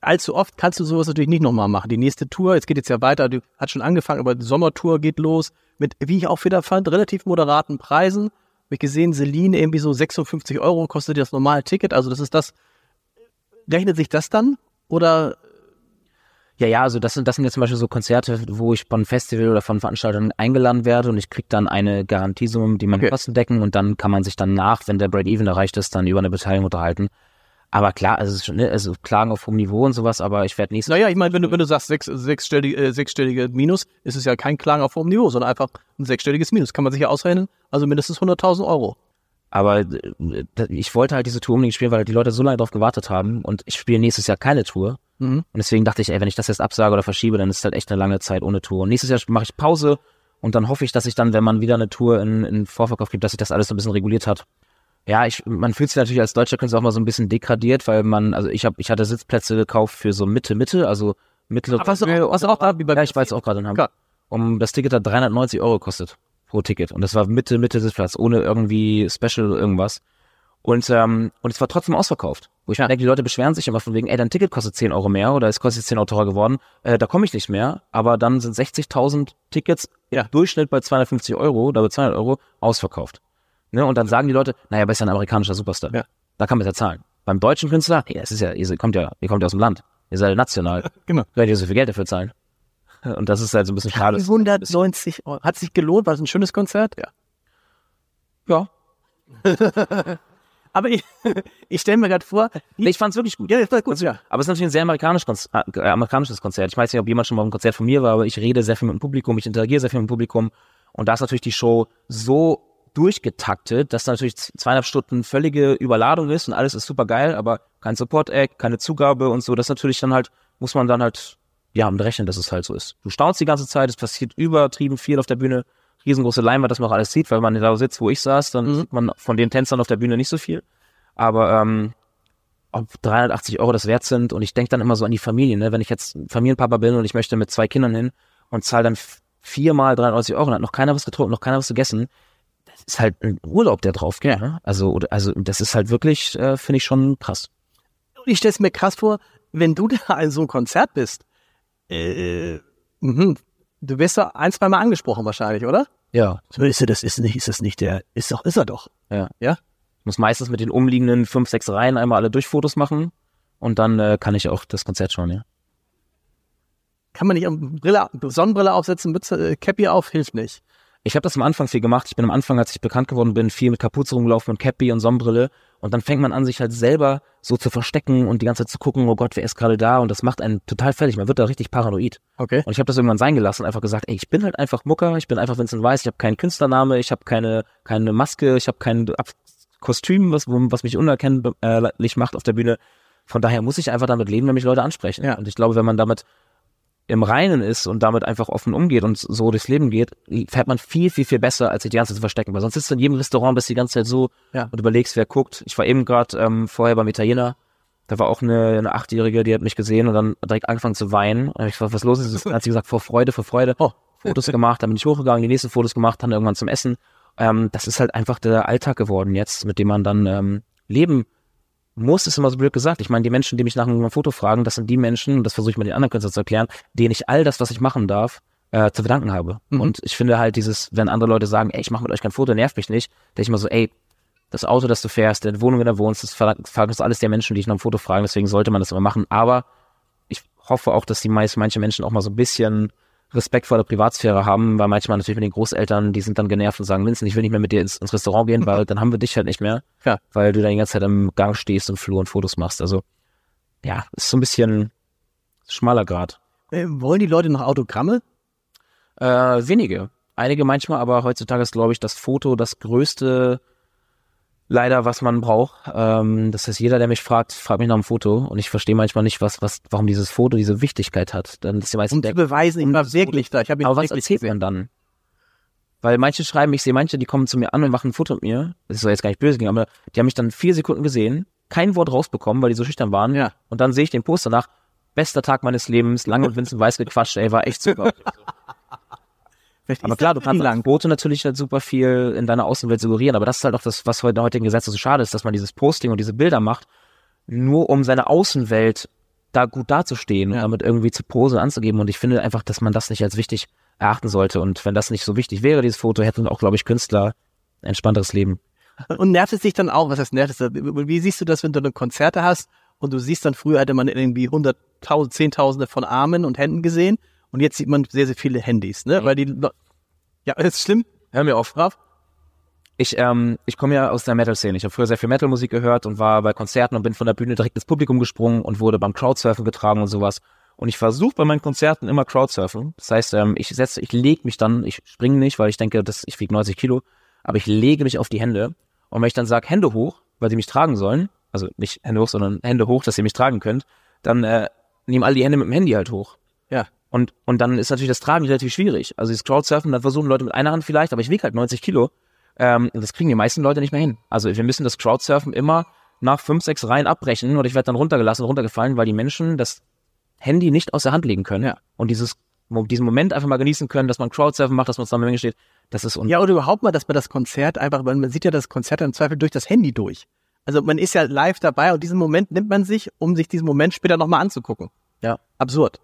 Allzu oft kannst du sowas natürlich nicht nochmal machen. Die nächste Tour, jetzt geht jetzt ja weiter, du hat schon angefangen, aber die Sommertour geht los mit, wie ich auch wieder fand, relativ moderaten Preisen. Hab ich gesehen, Celine irgendwie so 56 Euro kostet das normale Ticket. Also das ist das, rechnet sich das dann? Oder, Ja, ja, also das sind, das sind jetzt zum Beispiel so Konzerte, wo ich von Festival oder von Veranstaltern eingeladen werde und ich krieg dann eine Garantiesumme, die meine Okay. Kosten decken und dann kann man sich dann nach, wenn der Break-Even erreicht ist, dann über eine Beteiligung unterhalten. Aber klar, also, es ist schon, ne, also Klagen auf hohem Niveau und sowas, aber ich werde nächstes naja, ich meine, wenn du, wenn du sagst sechs, sechsstellige, äh, sechsstellige Minus, ist es ja kein Klagen auf hohem Niveau, sondern einfach ein sechsstelliges Minus. Kann man sich ja ausrechnen. Also mindestens 100.000 Euro. Aber äh, ich wollte halt diese Tour unbedingt spielen, weil die Leute so lange drauf gewartet haben und ich spiele nächstes Jahr keine Tour. Mhm. Und deswegen dachte ich, ey, wenn ich das jetzt absage oder verschiebe, dann ist halt echt eine lange Zeit ohne Tour. Und nächstes Jahr mache ich Pause und dann hoffe ich, dass ich dann, wenn man wieder eine Tour in, in Vorverkauf gibt, dass sich das alles so ein bisschen reguliert hat. Ja, ich, man fühlt sich natürlich als deutscher Künstler auch mal so ein bisschen degradiert, weil man, also ich habe, ich hatte Sitzplätze gekauft für so Mitte, Mitte, also mittlere. Was auch, was auch da, wie bei ja, ich war jetzt auch gerade in Hamburg. Um das Ticket hat 390 Euro gekostet pro Ticket und das war Mitte, Mitte Sitzplatz, ohne irgendwie Special irgendwas. Und, ähm, und es war trotzdem ausverkauft. Wo ich mir denke, die Leute beschweren sich immer von wegen, ey, dein Ticket kostet 10 Euro mehr oder es kostet jetzt 10 Euro teurer geworden, äh, da komme ich nicht mehr. Aber dann sind 60.000 Tickets, Ja. Durchschnitt bei 250 Euro oder bei 200 Euro, ausverkauft. Ne? Und dann sagen die Leute, naja, aber ist ja ein amerikanischer Superstar. Ja. Da kann man es ja zahlen. Beim deutschen Künstler, nee, es ist ja, ihr kommt ja, ihr kommt ja aus dem Land. Ihr seid ja national. Genau. Könnt ihr so viel Geld dafür zahlen. Und das ist halt so ein bisschen schade. 190 Euro. Hat sich gelohnt? War es ein schönes Konzert? Ja. Ja. Aber ich, ich stelle mir gerade vor, Nee, ich fand's wirklich gut. ja, das war gut, ja. Aber es ist natürlich ein sehr amerikanisch, Konz- äh, amerikanisches Konzert. Ich weiß nicht, ob jemand schon mal auf einem Konzert von mir war, aber ich rede sehr viel mit dem Publikum, ich interagiere sehr viel mit dem Publikum. Und da ist natürlich die Show so durchgetaktet, dass da natürlich zweieinhalb Stunden völlige Überladung ist und alles ist super geil, aber kein Support-Act, keine Zugabe und so. Das natürlich dann halt, muss man dann halt, ja, mit rechnen, dass es halt so ist. Du staunst die ganze Zeit, es passiert übertrieben viel auf der Bühne, riesengroße Leinwand, dass man auch alles sieht, weil man da sitzt, wo ich saß, dann sieht man von den Tänzern auf der Bühne nicht so viel. Aber ähm, ob 380 Euro das wert sind und ich denke dann immer so an die Familie, ne? wenn ich jetzt Familienpapa bin und ich möchte mit zwei Kindern hin und zahle dann viermal 390 Euro und hat noch keiner was getrunken, noch keiner was gegessen, ist halt ein Urlaub, der drauf geht. Ne? Also, oder, also das ist halt wirklich, äh, finde ich schon krass. Und ich stelle es mir krass vor, wenn du da an so einem Konzert bist, äh, mhm. du wirst da ein, zwei Mal angesprochen wahrscheinlich, oder? Ja. So ist er, das ist nicht, ist das nicht der, ist doch, ist er doch. Ja. Ja? Ich muss meistens mit den umliegenden fünf, sechs Reihen einmal alle Durchfotos machen und dann äh, kann ich auch das Konzert schauen, ja. Kann man nicht Brille, Sonnenbrille aufsetzen, Mütze, äh, Cappy auf, hilft nicht. Ich habe das am Anfang viel gemacht. Ich bin am Anfang, als ich bekannt geworden bin, viel mit Kapuze rumgelaufen und Cappy und Sonnenbrille. Und dann fängt man an, sich halt selber so zu verstecken und die ganze Zeit zu gucken, oh Gott, wer ist gerade da? Und das macht einen total fertig. Man wird da richtig paranoid. Okay. Und ich habe das irgendwann sein gelassen und einfach gesagt, ey, ich bin halt einfach Mucker, ich bin einfach Vincent Weiss, ich habe keinen Künstlername, ich habe keine, keine Maske, ich habe kein Ab Kostüm, was, was mich unerkennlich macht auf der Bühne. Von daher muss ich einfach damit leben, wenn mich Leute ansprechen. Ja. Und ich glaube, wenn man damit im Reinen ist und damit einfach offen umgeht und so durchs Leben geht, fährt man viel, viel, viel besser, als sich die ganze Zeit zu verstecken. Weil sonst sitzt du in jedem Restaurant, bist die ganze Zeit so Ja. und überlegst, wer guckt. Ich war eben gerade ähm, vorher beim Italiener, da war auch eine, eine Achtjährige, die hat mich gesehen und dann direkt angefangen zu weinen. Hab ich gefragt, was los ist? Dann hat sie gesagt, vor Freude, vor Freude. Oh. Fotos gemacht, dann bin ich hochgegangen, die nächsten Fotos gemacht, dann irgendwann zum Essen. Ähm, das ist halt einfach der Alltag geworden jetzt, mit dem man dann ähm, leben muss, ist immer so blöd gesagt. Ich meine, die Menschen, die mich nach einem Foto fragen, das sind die Menschen, und das versuche ich mal den anderen Künstlern zu erklären, denen ich all das, was ich machen darf, äh, zu verdanken habe. Mhm. Und ich finde halt dieses, wenn andere Leute sagen, ey, ich mache mit euch kein Foto, nervt mich nicht, denke ich immer so, ey, das Auto, das du fährst, die Wohnung, in der du wohnst, das verdankt alles der Menschen, die ich nach einem Foto fragen, deswegen sollte man das immer machen. Aber ich hoffe auch, dass die meist, manche Menschen auch mal so ein bisschen Respekt vor der Privatsphäre haben, weil manchmal natürlich mit den Großeltern, die sind dann genervt und sagen, Vincent, ich will nicht mehr mit dir ins, ins Restaurant gehen, weil dann haben wir dich halt nicht mehr, Ja. weil du dann die ganze Zeit im Gang stehst und Flur und Fotos machst. Also ja, ist so ein bisschen schmaler Grad. Äh, wollen die Leute noch Autogramme? Äh, wenige. Einige manchmal, aber heutzutage ist, glaube ich, das Foto das größte leider, was man braucht. Ähm, das heißt, jeder, der mich fragt, fragt mich nach einem Foto und ich verstehe manchmal nicht, was, was, warum dieses Foto diese Wichtigkeit hat. Dann ist die meisten Um zu beweisen, ich war wirklich da. Ich habe ihn aber was erzählt gesehen. man dann? Weil manche schreiben, ich sehe manche, die kommen zu mir an und machen ein Foto mit mir. Das soll jetzt gar nicht böse gehen, aber die haben mich dann vier Sekunden gesehen, kein Wort rausbekommen, weil die so schüchtern waren. Ja. Und dann sehe ich den Post danach, bester Tag meines Lebens, lange mit Vincent Weiß gequatscht, ey, war echt super. Vielleicht aber klar, du kannst lang. Foto natürlich halt super viel in deiner Außenwelt suggerieren, aber das ist halt auch das, was heute in heutigen Gesetze so schade ist, dass man dieses Posting und diese Bilder macht, nur um seine Außenwelt da gut dazustehen und Ja. damit irgendwie zu posen anzugeben. Und ich finde einfach, dass man das nicht als wichtig erachten sollte. Und wenn das nicht so wichtig wäre, dieses Foto, hätten auch, glaube ich, Künstler ein entspannteres Leben. Und nervt es dich dann auch? Was heißt nervt es? Wie siehst du das, wenn du dann Konzerte hast und du siehst dann früher hatte man irgendwie hunderttausend, zehntausende von Armen und Händen gesehen und jetzt sieht man sehr, sehr viele Handys, ne? Weil die, ja, ist schlimm. Hör mir auf, Raf. Ich, ähm, ich komme ja aus der Metal-Szene. Ich habe früher sehr viel Metal-Musik gehört und war bei Konzerten und bin von der Bühne direkt ins Publikum gesprungen und wurde beim Crowdsurfen getragen und sowas. Und ich versuche bei meinen Konzerten immer Crowdsurfen. Das heißt, ähm, ich setze, ich lege mich dann, ich springe nicht, weil ich denke, dass ich wiege 90 Kilo, aber ich lege mich auf die Hände. Und wenn ich dann sage, Hände hoch, weil sie mich tragen sollen, also nicht Hände hoch, sondern Hände hoch, dass ihr mich tragen könnt, dann äh, nehmen alle die Hände mit dem Handy halt hoch. Ja. Und, und dann ist natürlich das Tragen relativ schwierig. Also dieses Crowdsurfen, dann versuchen Leute mit einer Hand vielleicht, aber ich wiege halt 90 Kilo. Ähm, und das kriegen die meisten Leute nicht mehr hin. Also wir müssen das Crowdsurfen immer nach fünf, sechs Reihen abbrechen oder ich werde dann runtergelassen, runtergefallen, weil die Menschen das Handy nicht aus der Hand legen können. Ja. Und dieses, diesen Moment einfach mal genießen können, dass man Crowdsurfen macht, dass man zusammen Menge steht, das ist un Ja, oder überhaupt mal, dass man das Konzert einfach, man sieht ja das Konzert im Zweifel durch das Handy durch. Also man ist ja live dabei und diesen Moment nimmt man sich, um sich diesen Moment später nochmal anzugucken. ja, Absurd.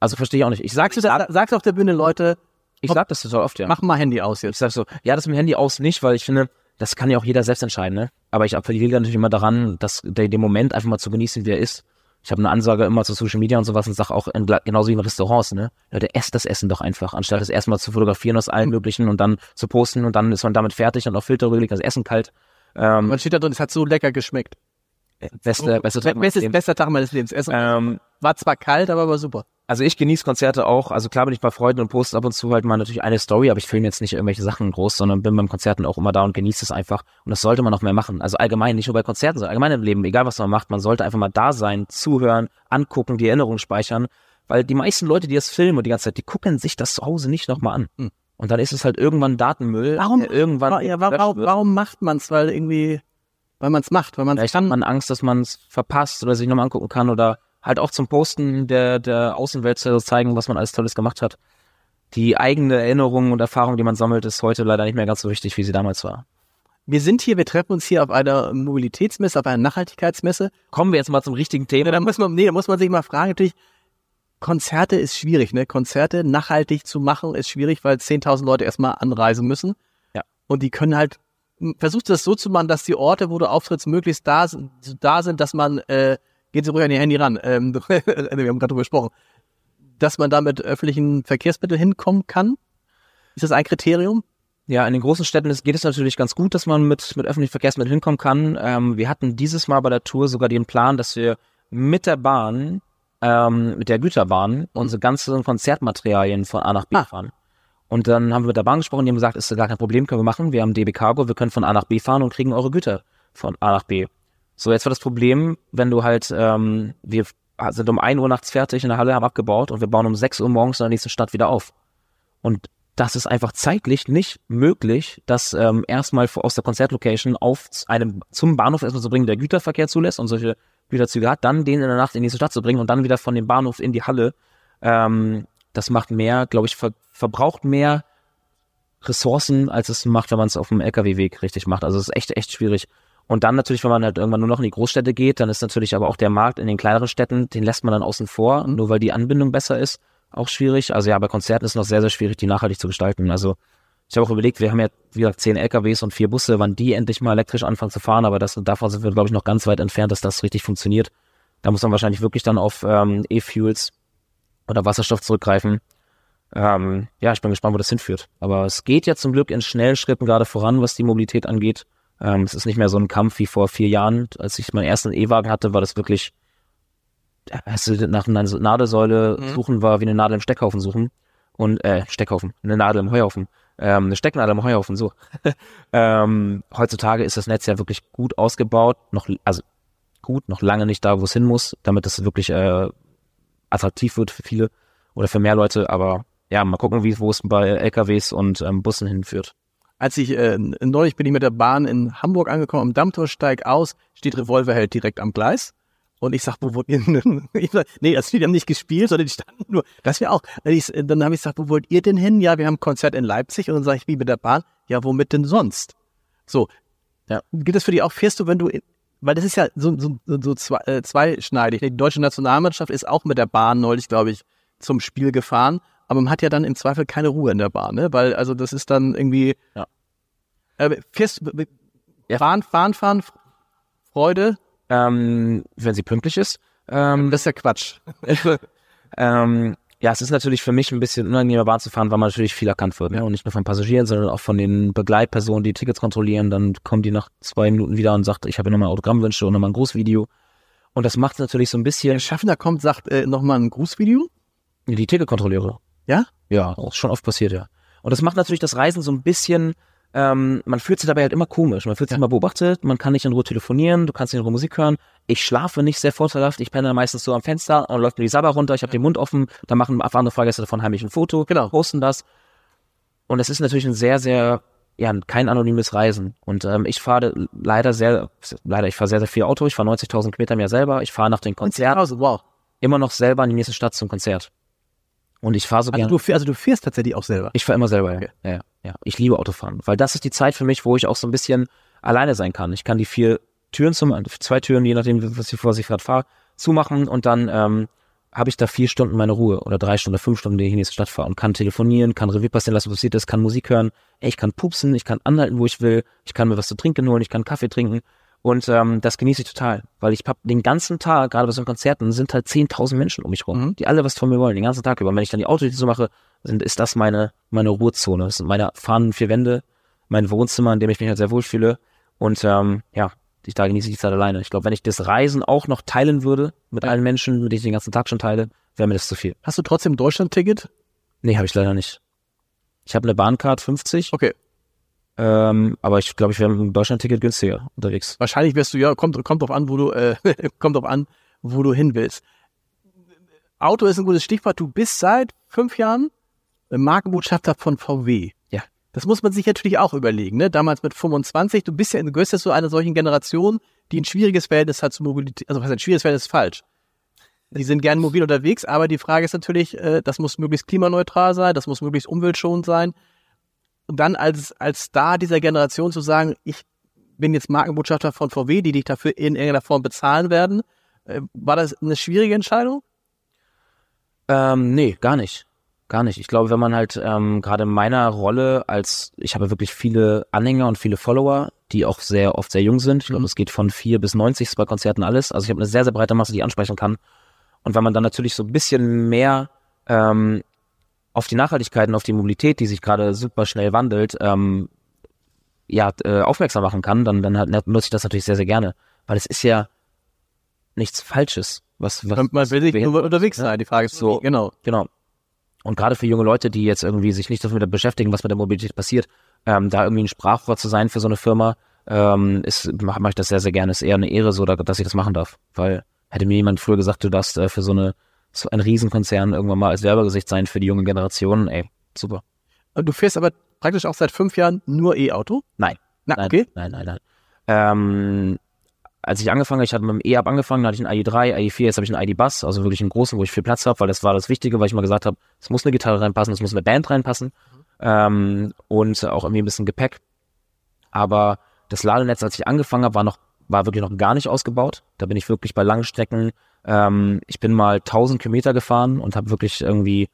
Also verstehe ich auch nicht. Ich sag, du, da, sagst du auf der Bühne, Leute, ich sag das total oft, ja. mach mal Handy aus Ich jetzt. sag so, ja, das mit dem Handy aus nicht, weil ich finde, das kann ja auch jeder selbst entscheiden, ne? Aber ich appelliere natürlich immer daran, dass der, den Moment einfach mal zu genießen, wie er ist. Ich habe eine Ansage immer zu Social Media und sowas und sag auch in, genauso wie in Restaurants, ne? Leute, esst das Essen doch einfach, anstatt es erstmal zu fotografieren aus allen möglichen und dann zu posten und dann ist man damit fertig und auf Filter rübergelegt, das Essen kalt. Ähm, Man steht da drin, es hat so lecker geschmeckt. beste, beste Tag meines Lebens. bester Tag meines Lebens. Essen ähm, war zwar kalt, aber war super. Also ich genieße Konzerte auch. Also klar bin ich bei Freunden und poste ab und zu halt mal natürlich eine Story, aber ich filme jetzt nicht irgendwelche Sachen groß, sondern bin beim Konzerten auch immer da und genieße es einfach. Und das sollte man auch mehr machen. Also allgemein, nicht nur bei Konzerten, sondern allgemein im Leben, egal was man macht, man sollte einfach mal da sein, zuhören, angucken, die Erinnerungen speichern. Weil die meisten Leute, die das filmen und die ganze Zeit, die gucken sich das zu Hause nicht nochmal an. Hm. Und dann ist es halt irgendwann Datenmüll, Warum- irgendwann ja, warum, warum macht man's? Weil irgendwie, weil man's macht, weil man's Vielleicht hat kann. man Angst, dass man es verpasst oder sich nochmal angucken kann oder halt auch zum Posten der, der Außenwelt zu zeigen, was man alles Tolles gemacht hat. Die eigene Erinnerung und Erfahrung, die man sammelt, ist heute leider nicht mehr ganz so wichtig, wie sie damals war. Wir sind hier, wir treffen uns hier auf einer Mobilitätsmesse, auf einer Nachhaltigkeitsmesse. Kommen wir jetzt mal zum richtigen Ja, Thema. da muss man, nee, da muss man sich mal fragen, natürlich, Konzerte ist schwierig, ne? Konzerte nachhaltig zu machen ist schwierig, weil 10.000 Leute erstmal anreisen müssen. Ja. Und die können halt, versucht das so zu machen, dass die Orte, wo du auftrittst, möglichst da sind, da sind, dass man, äh, gehen Sie ruhig an Ihr Handy ran, ähm, wir haben gerade drüber gesprochen, dass man da mit öffentlichen Verkehrsmitteln hinkommen kann. Ist das ein Kriterium? Ja, in den großen Städten geht es natürlich ganz gut, dass man mit, mit öffentlichen Verkehrsmitteln hinkommen kann. Ähm, wir hatten dieses Mal bei der Tour sogar den Plan, dass wir mit der Bahn, ähm, mit der Güterbahn, unsere ganzen Konzertmaterialien von A nach B Ah. fahren. Und dann haben wir mit der Bahn gesprochen, die haben gesagt, ist gar kein Problem, können wir machen. Wir haben DB Cargo, wir können von A nach B fahren und kriegen eure Güter von A nach B. So, jetzt war das Problem, wenn du halt, ähm, wir sind um 1 Uhr nachts fertig in der Halle, haben abgebaut und wir bauen um 6 Uhr morgens in der nächsten Stadt wieder auf. Und das ist einfach zeitlich nicht möglich, das ähm, erstmal aus der Konzertlocation auf einem zum Bahnhof erstmal zu bringen, der Güterverkehr zulässt und solche Güterzüge hat, dann den in der Nacht in die nächste Stadt zu bringen und dann wieder von dem Bahnhof in die Halle. Ähm, das macht mehr, glaube ich, ver verbraucht mehr Ressourcen, als es macht, wenn man es auf dem LKW-Weg richtig macht. Also es ist echt, echt schwierig. Und dann natürlich, wenn man halt irgendwann nur noch in die Großstädte geht, dann ist natürlich aber auch der Markt in den kleineren Städten, den lässt man dann außen vor, nur weil die Anbindung besser ist, auch schwierig. Also ja, bei Konzerten ist es noch sehr, sehr schwierig, die nachhaltig zu gestalten. Also ich habe auch überlegt, wir haben ja, wie gesagt, zehn LKWs und vier Busse, wann die endlich mal elektrisch anfangen zu fahren, aber das, davon sind wir, glaube ich, noch ganz weit entfernt, dass das richtig funktioniert. Da muss man wahrscheinlich wirklich dann auf ähm, E-Fuels oder Wasserstoff zurückgreifen. Ähm, ja, ich bin gespannt, wo das hinführt. Aber es geht ja zum Glück in schnellen Schritten gerade voran, was die Mobilität angeht. Ähm, es ist nicht mehr so ein Kampf wie vor vier Jahren. Als ich meinen ersten E-Wagen hatte, war das wirklich, du nach einer Nadelsäule Mhm. suchen, war wie eine Nadel im Steckhaufen suchen. Und, äh, Steckhaufen, eine Nadel im Heuhaufen. Ähm, eine Stecknadel im Heuhaufen, so. ähm, heutzutage ist das Netz ja wirklich gut ausgebaut, noch, also gut, noch lange nicht da, wo es hin muss, damit es wirklich äh, attraktiv wird für viele oder für mehr Leute, aber ja, mal gucken, wie wo es bei LKWs und ähm, Bussen hinführt. Als ich äh, neulich bin ich mit der Bahn in Hamburg angekommen, am Dammtor steig aus, steht Revolverheld direkt am Gleis. Und ich sag, wo wollt ihr denn? Ich sag, nee, also die haben nicht gespielt, sondern die standen nur. Das wäre auch. Ich, dann habe ich gesagt, wo wollt ihr denn hin? Ja, wir haben ein Konzert in Leipzig. Und dann sage ich, wie mit der Bahn? Ja, womit denn sonst? So. Ja. Gilt das für dich auch? Fährst du, wenn du, in, weil das ist ja so, so, so zwei, äh, zweischneidig. Die deutsche Nationalmannschaft ist auch mit der Bahn neulich, glaube ich, zum Spiel gefahren. Aber man hat ja dann im Zweifel keine Ruhe in der Bahn, ne? Weil, also das ist dann irgendwie. Ja. Äh, fährst, Ja. fahren, fahren, fahren, Freude, Ähm, wenn sie pünktlich ist. Ähm, das ist ja Quatsch. ähm, ja, es ist natürlich für mich ein bisschen unangenehmer Bahn zu fahren, weil man natürlich viel erkannt wird. Ne? Und nicht nur von Passagieren, sondern auch von den Begleitpersonen, die Tickets kontrollieren. Dann kommen die nach zwei Minuten wieder und sagt, ich habe nochmal Autogrammwünsche und nochmal ein Großvideo. Und das macht natürlich so ein bisschen Der Schaffner kommt, sagt äh, nochmal ein Grußvideo. die Ticketkontrolleure. Ja? Ja, auch schon oft passiert, ja. Und das macht natürlich das Reisen so ein bisschen, ähm, man fühlt sich dabei halt immer komisch. Man fühlt sich immer beobachtet, man kann nicht in Ruhe telefonieren, du kannst nicht in Ruhe Musik hören. Ich schlafe nicht sehr vorteilhaft, ich penne meistens so am Fenster und läuft mir die Sabber runter, ich habe den Mund offen, da machen andere Fahrgäste davon heimlich ein Foto, Genau. posten das. Und es ist natürlich ein sehr, sehr, ja, kein anonymes Reisen. Und ähm, ich fahre leider sehr, leider, ich fahre sehr, sehr viel Auto, ich fahre 90.000 Kilometer im Jahr selber, ich fahre nach den Konzerten wow. immer noch selber in die nächste Stadt zum Konzert. Und ich fahre so Also gerne. du, also du fährst tatsächlich auch selber. Ich fahre immer selber, ja. Okay. ja. ja. Ich liebe Autofahren, weil das ist die Zeit für mich, wo ich auch so ein bisschen alleine sein kann. Ich kann die vier Türen zum, zwei Türen, je nachdem, was ich, was ich gerade fahre, zumachen und dann ähm, habe ich da vier Stunden meine Ruhe oder drei Stunden oder fünf Stunden, die ich in die nächste Stadt fahre und kann telefonieren, kann Revue passieren lassen, was passiert ist, kann Musik hören, ich kann pupsen, ich kann anhalten, wo ich will, ich kann mir was zu trinken holen, ich kann Kaffee trinken und ähm, das genieße ich total, weil ich hab den ganzen Tag, gerade bei so Konzerten, sind halt 10.000 Menschen um mich rum, Mhm. die alle was von mir wollen, den ganzen Tag über. Und wenn ich dann die Autotür so mache, sind, ist das meine, meine Ruhezone. Das sind meine fahrenden vier Wände, mein Wohnzimmer, in dem ich mich halt sehr wohlfühle. Und ähm, ja, ich, da genieße ich die Zeit alleine. Ich glaube, wenn ich das Reisen auch noch teilen würde mit allen Menschen, mit denen ich den ganzen Tag schon teile, wäre mir das zu viel. Hast du trotzdem ein Deutschland-Ticket? Nee, habe ich leider nicht. Ich habe eine Bahncard 50, Okay. Ähm, aber ich glaube, ich wäre mit einem Deutschland-Ticket günstiger unterwegs. Wahrscheinlich wirst du, ja, kommt, kommt drauf an, wo du, äh, kommt drauf an, wo du hin willst. Auto ist ein gutes Stichwort. Du bist seit fünf Jahren Markenbotschafter von VW. Ja. Das muss man sich natürlich auch überlegen, ne? Damals mit 25, du bist ja, du gehörst ja zu einer solchen Generation, die ein schwieriges Verhältnis hat zu Mobilität, also was ein schwieriges Verhältnis ist falsch. Die sind gern mobil unterwegs, aber die Frage ist natürlich, äh, das muss möglichst klimaneutral sein, das muss möglichst umweltschonend sein. Und dann als, als Star dieser Generation zu sagen, ich bin jetzt Markenbotschafter von VW, die dich dafür in irgendeiner Form bezahlen werden, äh, war das eine schwierige Entscheidung? Ähm, nee, gar nicht. Gar nicht. Ich glaube, wenn man halt ähm, gerade in meiner Rolle als, ich habe wirklich viele Anhänger und viele Follower, die auch sehr oft sehr jung sind. Ich glaube, es geht von vier bis 90 ist bei Konzerten alles. Also ich habe eine sehr, sehr breite Masse, die ich ansprechen kann. Und wenn man dann natürlich so ein bisschen mehr ähm, auf die Nachhaltigkeit und auf die Mobilität, die sich gerade super schnell wandelt, ähm, ja, äh, aufmerksam machen kann, dann, dann nutze ich das natürlich sehr, sehr gerne. Weil es ist ja nichts Falsches. Was, was, Man, will behindert- nur unterwegs ja. sein, die Frage ist So. wie, genau. Genau. Und gerade für junge Leute, die jetzt irgendwie sich nicht damit beschäftigen, was mit der Mobilität passiert, ähm, da irgendwie ein Sprachrohr zu sein für so eine Firma, ähm, ist, mache mach ich das sehr, sehr gerne. Ist eher eine Ehre, so, da- dass ich das machen darf. Weil hätte mir jemand früher gesagt, du darfst äh, für so eine so ein Riesenkonzern irgendwann mal als Werbegesicht sein für die junge Generation, ey, super. Und du fährst aber praktisch auch seit fünf Jahren nur E-Auto? Nein. Na, Nein, okay. nein, nein, nein. Ähm, als ich angefangen habe, ich hatte mit dem E-Up angefangen, da hatte ich einen ID3, ID4, jetzt habe ich einen ID-Bus, also wirklich einen großen, wo ich viel Platz habe, weil das war das Wichtige, weil ich mal gesagt habe, es muss eine Gitarre reinpassen, es muss eine Band reinpassen ähm, und auch irgendwie ein bisschen Gepäck. Aber das Ladenetz, als ich angefangen habe, war noch war wirklich noch gar nicht ausgebaut. Da bin ich wirklich bei langen Strecken. Ähm, ich bin mal 1000 Kilometer gefahren und habe wirklich irgendwie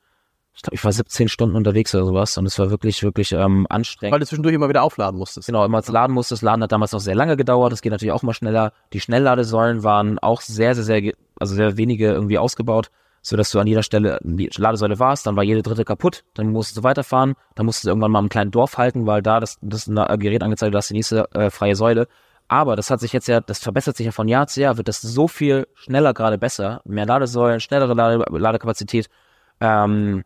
ich glaube, ich war 17 Stunden unterwegs oder sowas und es war wirklich, wirklich ähm, anstrengend. Weil du zwischendurch immer wieder aufladen musstest. Genau, immer laden musste. Das Laden hat damals noch sehr lange gedauert. Das geht natürlich auch mal schneller. Die Schnellladesäulen waren auch sehr, sehr, sehr, also sehr wenige irgendwie ausgebaut, so dass du an jeder Stelle die Ladesäule warst. Dann war jede dritte kaputt. Dann musstest du weiterfahren. Dann musstest du irgendwann mal im kleinen Dorf halten, weil da das, das Gerät angezeigt hat, das ist die nächste äh, freie Säule. Aber das hat sich jetzt ja, das verbessert sich ja von Jahr zu Jahr, wird das so viel schneller gerade besser. Mehr Ladesäulen, schnellere Lade Ladekapazität, ähm,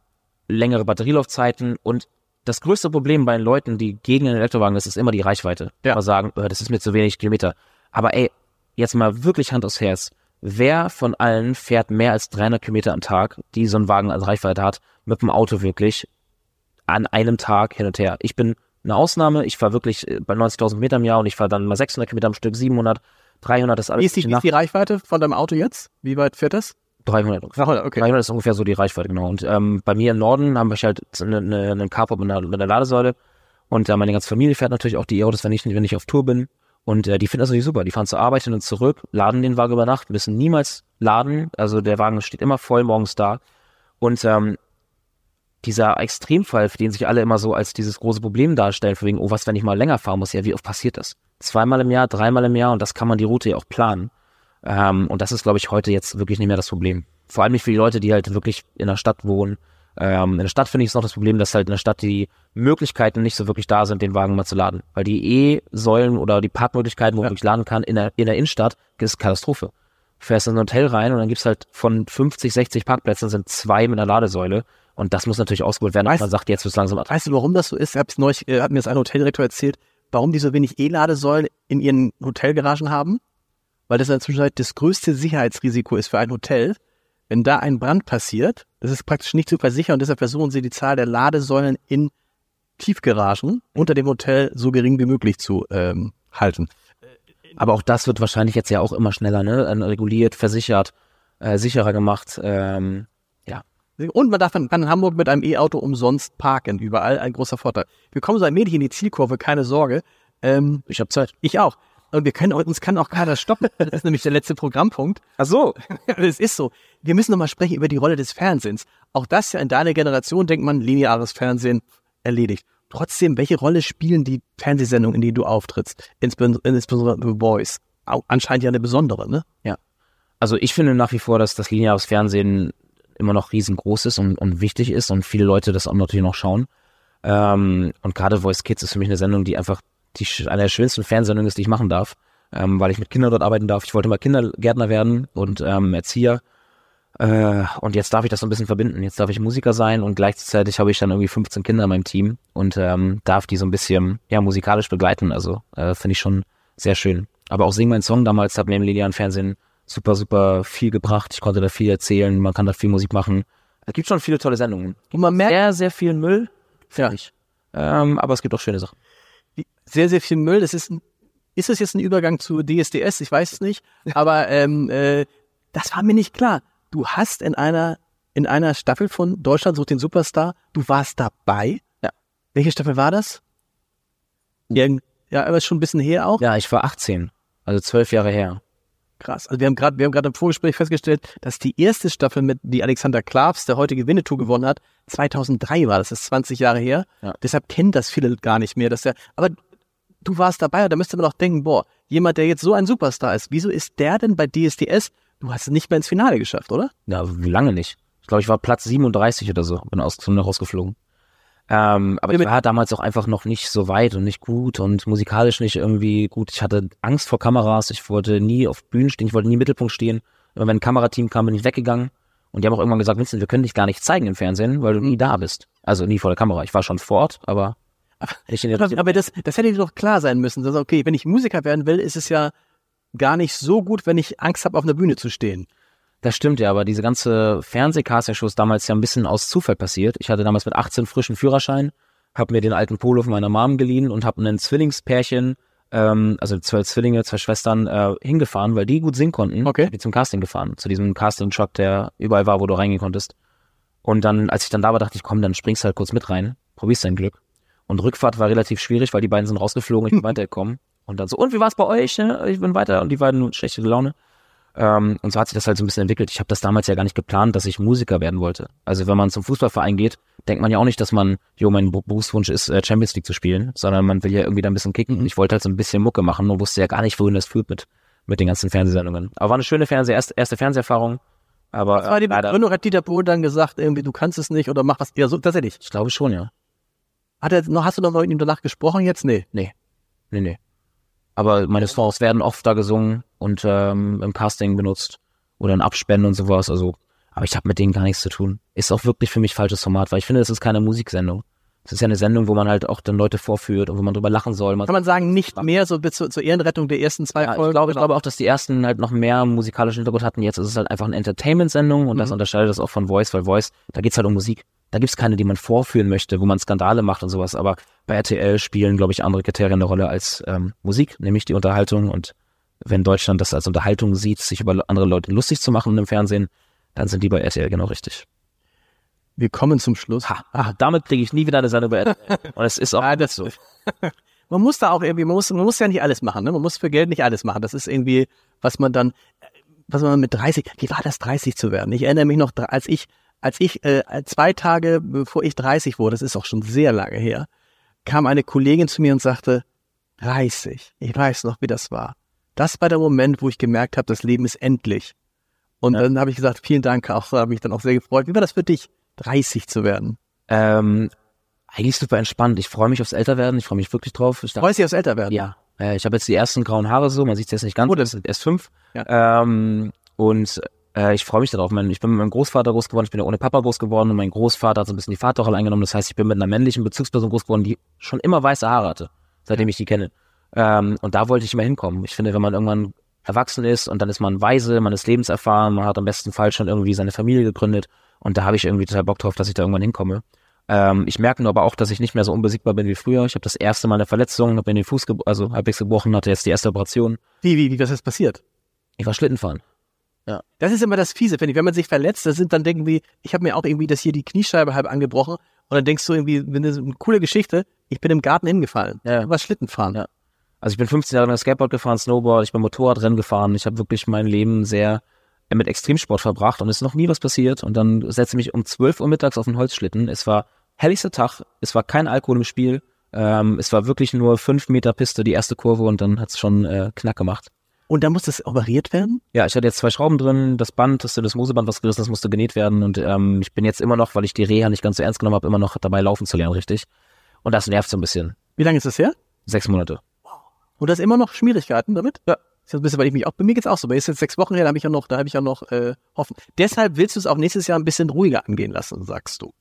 längere Batterielaufzeiten und das größte Problem bei den Leuten, die gegen den Elektrowagen, das ist immer die Reichweite. Ja. Mal sagen, oh, das ist mir zu wenig Kilometer. Aber ey, jetzt mal wirklich Hand aufs Herz. Wer von allen fährt mehr als 300 Kilometer am Tag, die so einen Wagen als Reichweite hat, mit dem Auto wirklich an einem Tag hin und her? Ich bin eine Ausnahme. Ich fahre wirklich äh, bei 90.000 Meter im Jahr und ich fahre dann mal 600 Kilometer am Stück, 700, 300, das alles. Wie ist die, wie ist die Reichweite von deinem Auto jetzt? Wie weit fährt das? 300. 300, okay. 300 ist ungefähr so die Reichweite, genau. Und ähm, bei mir im Norden haben wir halt eine, eine, einen Carport mit einer, mit einer Ladesäule. Und äh, meine ganze Familie fährt natürlich auch die E-Autos, wenn ich, wenn ich auf Tour bin. Und äh, die finden das natürlich super. Die fahren zur Arbeit hin und zurück, laden den Wagen über Nacht, müssen niemals laden. Also der Wagen steht immer voll morgens da. Und ähm, dieser Extremfall, für den sich alle immer so als dieses große Problem darstellen, für wegen, oh, was, wenn ich mal länger fahren muss? Ja, wie oft passiert das? Zweimal im Jahr, dreimal im Jahr und das kann man die Route ja auch planen. Ähm, und das ist, glaube ich, heute jetzt wirklich nicht mehr das Problem. Vor allem nicht für die Leute, die halt wirklich in der Stadt wohnen. Ähm, in der Stadt finde ich es noch das Problem, dass halt in der Stadt die Möglichkeiten nicht so wirklich da sind, den Wagen mal zu laden. Weil die E-Säulen oder die Parkmöglichkeiten, wo ja. man wirklich laden kann, in der, in der Innenstadt, ist Katastrophe. Du fährst in ein Hotel rein und dann gibt's halt von 50, 60 Parkplätzen sind zwei mit einer Ladesäule. Und das muss natürlich ausgeholt werden. Weißt, man sagt, jetzt wird's langsam. Weißt du, warum das so ist? Ich hab's neulich, äh, hat mir das ein Hoteldirektor erzählt, warum die so wenig E-Ladesäulen in ihren Hotelgaragen haben? weil das inzwischen das größte Sicherheitsrisiko ist für ein Hotel. Wenn da ein Brand passiert, das ist praktisch nicht zu versichern und deshalb versuchen sie die Zahl der Ladesäulen in Tiefgaragen unter dem Hotel so gering wie möglich zu ähm, halten. Aber auch das wird wahrscheinlich jetzt ja auch immer schneller, ne? Reguliert, versichert, äh, sicherer gemacht. Ähm. Und man darf dann in Hamburg mit einem E-Auto umsonst parken, überall ein großer Vorteil. Wir kommen so ein wenig in die Zielkurve, keine Sorge. Ähm, ich habe Zeit. Ich auch. Und wir können uns kann auch keiner stoppen. Das ist nämlich der letzte Programmpunkt. Ach so. Es ist so. Wir müssen nochmal sprechen über die Rolle des Fernsehens. Auch das ja in deiner Generation denkt man, lineares Fernsehen erledigt. Trotzdem, welche Rolle spielen die Fernsehsendungen, in denen du auftrittst? Insbesondere The Voice. Anscheinend ja eine besondere, ne? Ja. Also ich finde nach wie vor, dass das lineares Fernsehen immer noch riesengroß ist und, und wichtig ist und viele Leute das auch natürlich noch schauen. Ähm, und gerade Voice Kids ist für mich eine Sendung, die einfach die, eine der schönsten Fernsehsendungen ist, die ich machen darf, ähm, weil ich mit Kindern dort arbeiten darf. Ich wollte mal Kindergärtner werden und ähm, Erzieher. Äh, und jetzt darf ich das so ein bisschen verbinden. Jetzt darf ich Musiker sein und gleichzeitig habe ich dann irgendwie 15 Kinder in meinem Team und ähm, darf die so ein bisschen ja musikalisch begleiten. Also äh, finde ich schon sehr schön. Aber auch Sing mein Song damals hat mir im linearen Fernsehen super, super viel gebracht. Ich konnte da viel erzählen, man kann da viel Musik machen. Es gibt schon viele tolle Sendungen. Und man merkt sehr, sehr viel Müll, finde ja. ich. Ähm, aber es gibt auch schöne Sachen sehr, sehr viel Müll. Das ist, ist es jetzt ein Übergang zu DSDS? Ich weiß es nicht. Aber ähm, äh, das war mir nicht klar. Du hast in einer in einer Staffel von Deutschland sucht den Superstar, du warst dabei. Ja. Welche Staffel war das? Irgend, ja, aber schon ein bisschen her auch. Ja, ich war 18, also zwölf Jahre her. Krass. Also wir haben gerade, wir haben gerade im Vorgespräch festgestellt, dass die erste Staffel mit die Alexander Klavs, der heutige Winnetou gewonnen hat, 2003 war. Das ist 20 Jahre her. Ja. Deshalb kennen das viele gar nicht mehr. Dass der, aber du warst dabei und da müsste man doch denken, boah, jemand, der jetzt so ein Superstar ist, wieso ist der denn bei DSDS? Du hast es nicht mehr ins Finale geschafft, oder? Ja, wie lange nicht? Ich glaube, ich war Platz 37 oder so, bin aus, rausgeflogen. Ähm, aber ich war damals auch einfach noch nicht so weit und nicht gut und musikalisch nicht irgendwie gut. Ich hatte Angst vor Kameras, ich wollte nie auf Bühnen stehen, ich wollte nie im Mittelpunkt stehen. Immer wenn ein Kamerateam kam, bin ich weggegangen. Und die haben auch irgendwann gesagt, Vincent, wir können dich gar nicht zeigen im Fernsehen, weil du nie da bist. Also nie vor der Kamera. Ich war schon vor Ort, aber aber, aber das, das hätte dir doch klar sein müssen. Dass, okay, wenn ich Musiker werden will, ist es ja gar nicht so gut, wenn ich Angst habe, auf einer Bühne zu stehen. Das stimmt ja, aber diese ganze Fernsehcastingshow ist damals ja ein bisschen aus Zufall passiert. Ich hatte damals mit 18 frischen Führerschein, habe mir den alten Polo von meiner Mom geliehen und habe einen Zwillingspärchen, ähm, also zwei Zwillinge, zwei Schwestern, äh, hingefahren, weil die gut singen konnten. Okay. Die zum Casting gefahren, zu diesem Casting-Truck, der überall war, wo du reingehen konntest. Und dann, als ich dann da war, dachte ich, komm, dann springst du halt kurz mit rein, probierst dein Glück. Und Rückfahrt war relativ schwierig, weil die beiden sind rausgeflogen, ich bin weitergekommen. Und dann so, und wie war's bei euch? Ne? Ich bin weiter. Und die beiden schlechte Laune. Ähm, und so hat sich das halt so ein bisschen entwickelt. Ich habe das damals ja gar nicht geplant, dass ich Musiker werden wollte. Also wenn man zum Fußballverein geht, denkt man ja auch nicht, dass man, jo, mein Berufswunsch ist, äh, Champions League zu spielen, sondern man will ja irgendwie da ein bisschen kicken. Und ich wollte halt so ein bisschen Mucke machen und wusste ja gar nicht, wohin das führt mit, mit den ganzen Fernsehsendungen. Aber war eine schöne Fernseh erste, erste Fernseherfahrung. Aber Was war die Begründung? Hat Dieter Bohlen dann gesagt, irgendwie, du kannst es nicht oder mach was? Ja, so, tatsächlich. ich glaube schon, ja. Hat er noch, hast du noch mal mit ihm danach gesprochen jetzt? Nee. Nee. Nee, nee. Aber meine Songs werden oft da gesungen und ähm, im Casting benutzt oder in Abspenden und sowas. Also, aber ich habe mit denen gar nichts zu tun. Ist auch wirklich für mich falsches Format, weil ich finde, das ist keine Musiksendung. Es ist ja eine Sendung, wo man halt auch dann Leute vorführt und wo man drüber lachen soll. Man, Kann man sagen, nicht mehr so bis zur, zur Ehrenrettung der ersten zwei ja, Folgen? ich glaube, ich glaube auch, dass die ersten halt noch mehr musikalischen Hintergrund hatten. Jetzt ist es halt einfach eine Entertainment-Sendung und das Mhm. unterscheidet das auch von Voice, weil Voice, da geht's halt um Musik. Da gibt's keine, die man vorführen möchte, wo man Skandale macht und sowas. Aber bei RTL spielen, glaube ich, andere Kriterien eine Rolle als ähm, Musik, nämlich die Unterhaltung. Und wenn Deutschland das als Unterhaltung sieht, sich über andere Leute lustig zu machen im Fernsehen, dann sind die bei RTL genau richtig. Wir kommen zum Schluss. Ha, ah, damit kriege ich nie wieder eine Sendung bei RTL. Und es ist auch Ah, das- so. Man muss da auch irgendwie, man muss, man muss ja nicht alles machen, ne? Man muss für Geld nicht alles machen. Das ist irgendwie, was man dann, was man mit 30, wie war das 30 zu werden? Ich erinnere mich noch, als ich, als ich, äh, zwei Tage bevor ich 30 wurde, das ist auch schon sehr lange her, kam eine Kollegin zu mir und sagte, 30, ich weiß noch, wie das war. Das war der Moment, wo ich gemerkt habe, das Leben ist endlich. Und Ja. dann habe ich gesagt, vielen Dank, auch habe mich dann auch sehr gefreut. Wie war das für dich, 30 zu werden? Ähm, eigentlich super entspannt. Ich freue mich aufs Älterwerden. Ich freue mich wirklich drauf. Ich Freust du dich aufs Älterwerden? Ja, äh, ich habe jetzt die ersten grauen Haare so, man sieht es jetzt nicht ganz, Oh, das sind erst fünf. Ja. Ähm, und äh, ich freue mich darauf. Mein, ich bin mit meinem Großvater groß geworden, ich bin ja ohne Papa groß geworden und mein Großvater hat so ein bisschen die Vaterrolle eingenommen. Das heißt, ich bin mit einer männlichen Bezugsperson groß geworden, die schon immer weiße Haare hatte, seitdem ich die kenne. Ähm, und da wollte ich immer hinkommen. Ich finde, wenn man irgendwann erwachsen ist und dann ist man weise, man ist lebenserfahren, man hat am besten Fall schon irgendwie seine Familie gegründet und da habe ich irgendwie total Bock drauf, dass ich da irgendwann hinkomme. Ähm, ich merke nur aber auch, dass ich nicht mehr so unbesiegbar bin wie früher. Ich habe das erste Mal eine Verletzung, habe mir den Fuß, also halbwegs gebrochen, hatte jetzt die erste Operation. Wie, wie, wie, was ist passiert? Ich war Schlittenfahren. Das ist immer das Fiese, finde ich. Wenn man sich verletzt, das sind dann denken wir, ich habe mir auch irgendwie das hier die Kniescheibe halb angebrochen und dann denkst du irgendwie, wenn das eine coole Geschichte, ich bin im Garten hingefallen. Ja. Du warst Schlittenfahren. Ja. Also ich bin 15 Jahre lang Skateboard gefahren, Snowboard, ich bin Motorradrennen gefahren. Ich habe wirklich mein Leben sehr äh, mit Extremsport verbracht und es ist noch nie was passiert. Und dann setze ich mich um 12 Uhr mittags auf den Holzschlitten. Es war helligster Tag, es war kein Alkohol im Spiel. Ähm, es war wirklich nur fünf Meter Piste, die erste Kurve und dann hat's schon äh, Knack gemacht. Und dann muss das operiert werden? Ja, ich hatte jetzt zwei Schrauben drin, das Band, das Syndesmoseband, was gerissen ist, musste genäht werden und ähm, ich bin jetzt immer noch, weil ich die Reha nicht ganz so ernst genommen habe, immer noch dabei laufen zu lernen, richtig. Und das nervt so ein bisschen. Wie lange ist das her? Sechs Monate. Und du hast immer noch Schwierigkeiten damit? Ja. Ist ja ein bisschen, weil ich mich auch, bei mir geht's auch so. Bei mir ist jetzt sechs Wochen her, da habe ich ja noch, da habe ich ja noch äh, hoffen. Deshalb willst du es auch nächstes Jahr ein bisschen ruhiger angehen lassen, sagst du.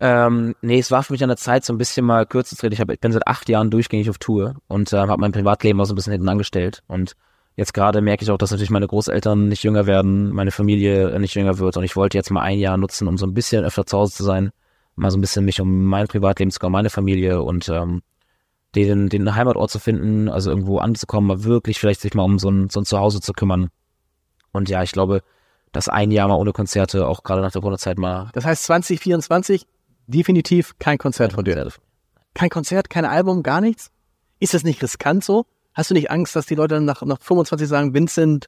Ähm, nee, es war für mich an der Zeit, so ein bisschen mal kürzer zu treten. Ich, hab, ich bin seit acht Jahren durchgängig auf Tour und ähm, habe mein Privatleben auch so ein bisschen hinten angestellt. Und jetzt gerade merke ich auch, dass natürlich meine Großeltern nicht jünger werden, meine Familie nicht jünger wird. Und ich wollte jetzt mal ein Jahr nutzen, um so ein bisschen öfter zu Hause zu sein, mal so ein bisschen mich um mein Privatleben zu kümmern, meine Familie und ähm, den, den Heimatort zu finden, also irgendwo anzukommen, mal wirklich vielleicht sich mal um so ein, so ein Zuhause zu kümmern. Und ja, ich glaube, dass ein Jahr mal ohne Konzerte, auch gerade nach der Corona-Zeit mal Das heißt 2024 definitiv kein Konzert von dir. Kein Konzert, kein Album, gar nichts? Ist das nicht riskant so? Hast du nicht Angst, dass die Leute dann nach, nach 25 sagen, Vincent,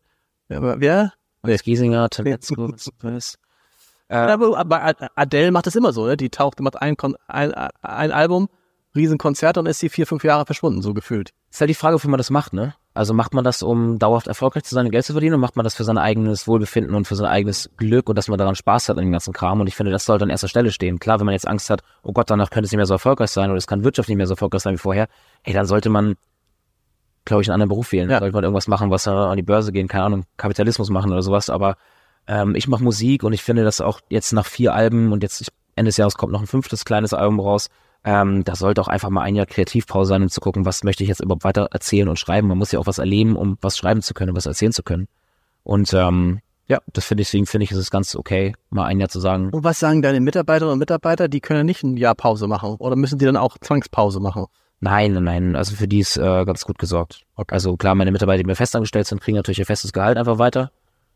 wer? wer? Max Giesinger, Tim Metzger, was. Äh, Aber, aber Adele macht das immer so, ne? Die taucht, macht ein, ein, ein Album, Riesenkonzert und ist sie vier, fünf Jahre verschwunden, so gefühlt. ist halt die Frage, wofür man das macht, ne? Also macht man das, um dauerhaft erfolgreich zu sein und Geld zu verdienen, oder macht man das für sein eigenes Wohlbefinden und für sein eigenes Glück und dass man daran Spaß hat an dem ganzen Kram? Und ich finde, das sollte an erster Stelle stehen. Klar, wenn man jetzt Angst hat, oh Gott, danach könnte es nicht mehr so erfolgreich sein oder es kann wirtschaftlich nicht mehr so erfolgreich sein wie vorher, ey, dann sollte man, glaube ich, einen anderen Beruf wählen. Ja. Sollte man irgendwas machen, was an die Börse gehen, keine Ahnung, Kapitalismus machen oder sowas, aber ähm, ich mache Musik und ich finde, dass auch jetzt nach vier Alben und jetzt ich, Ende des Jahres kommt noch ein fünftes kleines Album raus, ähm, da sollte auch einfach mal ein Jahr Kreativpause sein, um zu gucken, was möchte ich jetzt überhaupt weiter erzählen und schreiben. Man muss ja auch was erleben, um was schreiben zu können, was erzählen zu können. Und ähm, ja, das finde ich, deswegen finde ich, ist es ganz okay, mal ein Jahr zu sagen. Und was sagen deine Mitarbeiterinnen und Mitarbeiter? Die können ja nicht ein Jahr Pause machen. Oder müssen die dann auch Zwangspause machen? Nein, nein, nein, also für die ist äh, ganz gut gesorgt. Also klar, meine Mitarbeiter, die mir festangestellt sind, kriegen natürlich ihr festes Gehalt einfach weiter.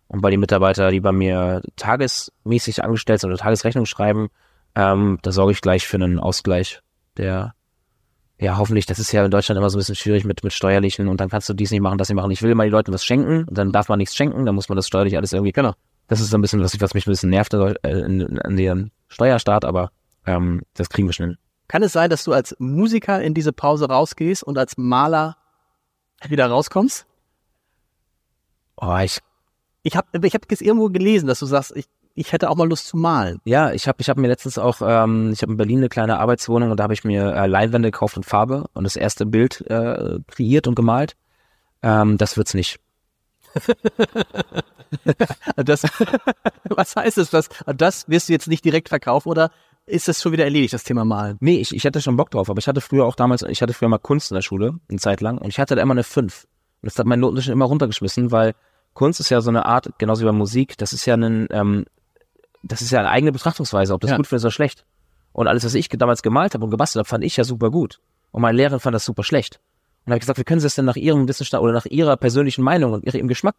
Und bei den Mitarbeitern, die bei mir tagesmäßig angestellt sind oder Tagesrechnung schreiben, ähm, da sorge ich gleich für einen Ausgleich, der ja, hoffentlich, das ist ja in Deutschland immer so ein bisschen schwierig mit, mit steuerlichen und dann kannst du dies nicht machen, das nicht machen. Ich will mal den Leuten was schenken und dann darf man nichts schenken, dann muss man das steuerlich alles irgendwie. Genau. Das ist so ein bisschen, was, was mich ein bisschen nervt äh, in, in dem Steuerstaat, aber ähm, das kriegen wir schnell. Kann es sein, dass du als Musiker in diese Pause rausgehst und als Maler wieder rauskommst? Oh, ich Ich habe ich hab jetzt irgendwo gelesen, dass du sagst, ich, ich hätte auch mal Lust zu malen. Ja, ich habe ich hab mir letztens auch, ähm, ich habe in Berlin eine kleine Arbeitswohnung und da habe ich mir äh, Leinwände gekauft in Farbe und das erste Bild äh, kreiert und gemalt. Ähm, das wird's nicht. Das, was heißt es? Das, das wirst du jetzt nicht direkt verkaufen oder ist das schon wieder erledigt, das Thema Malen? Nee, ich, ich hatte schon Bock drauf, aber ich hatte früher auch damals, ich hatte früher mal Kunst in der Schule, eine Zeit lang, und ich hatte da immer eine 5. Und das hat mein Notenschnitt immer runtergeschmissen, weil Kunst ist ja so eine Art, genauso wie bei Musik, das ist ja ein, ähm, das ist ja eine eigene Betrachtungsweise, ob das Ja. gut findest oder schlecht. Und alles, was ich damals gemalt habe und gebastelt habe, fand ich ja super gut. Und meine Lehrerin fand das super schlecht. Und da habe ich gesagt, wie können Sie das denn nach Ihrem Wissensstand oder nach Ihrer persönlichen Meinung und Ihrem Geschmack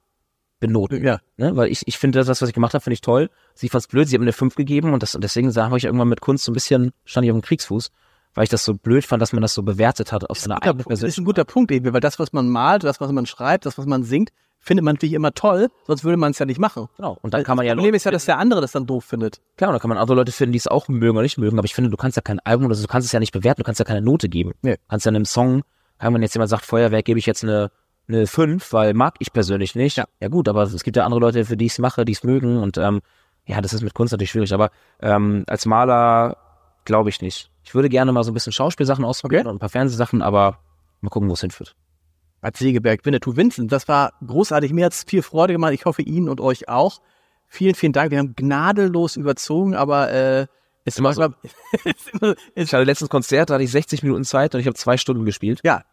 benoten? Ja. Ne? Weil ich, ich finde das, was ich gemacht habe, finde ich toll. Sie fand's blöd, sie hat mir eine 5 gegeben und, das, und deswegen habe ich irgendwann mit Kunst so ein bisschen, stand ich auf dem Kriegsfuß, weil ich das so blöd fand, dass man das so bewertet hat auf seine guter, eigene Punkt. das ist ein guter Punkt, eben, weil das, was man malt, das, was man schreibt, das, was man singt, findet man natürlich immer toll, sonst würde man es ja nicht machen. Genau. Und dann kann man ja Das Problem ist ja, dass der andere das dann doof findet. Klar, und dann kann man andere Leute finden, die es auch mögen oder nicht mögen, aber ich finde, du kannst ja kein Album oder so, du kannst es ja nicht bewerten, du kannst ja keine Note geben. Nee. Du kannst ja einem Song, wenn jetzt jemand sagt, Feuerwerk, gebe ich jetzt eine, eine 5, weil mag ich persönlich nicht. Ja. ja gut, aber es gibt ja andere Leute, für die ich es mache, die es mögen und ähm, ja, das ist mit Kunst natürlich schwierig, aber ähm, als Maler glaube ich nicht. Ich würde gerne mal so ein bisschen Schauspielsachen ausprobieren Okay. und ein paar Fernsehsachen, aber mal gucken, wo es hinführt. Als Segeberg, Winnetou Vincent, das war großartig. Mir hat's viel Freude gemacht. Ich hoffe Ihnen und euch auch. Vielen, vielen Dank. Wir haben gnadenlos überzogen, aber äh, es Immer war so. ist immer, Ich hatte letztens Konzert, da hatte ich 60 Minuten Zeit und ich habe zwei Stunden gespielt. ja,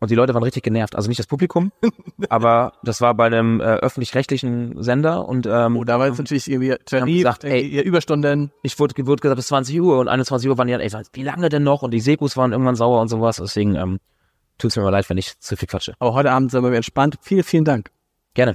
Und die Leute waren richtig genervt. Also nicht das Publikum, aber das war bei einem äh, öffentlich-rechtlichen Sender und ähm, oh, da war jetzt natürlich irgendwie Tarif, gesagt, ey. ihr Überstunden. ich wurde, wurde gesagt bis 20 Uhr und 21 Uhr waren die dann, ey, wie lange denn noch? Und die Sekus waren irgendwann sauer und sowas. Deswegen ähm, tut's mir mal leid, wenn ich zu viel quatsche. Aber heute Abend sind wir entspannt. Vielen, vielen Dank. Gerne.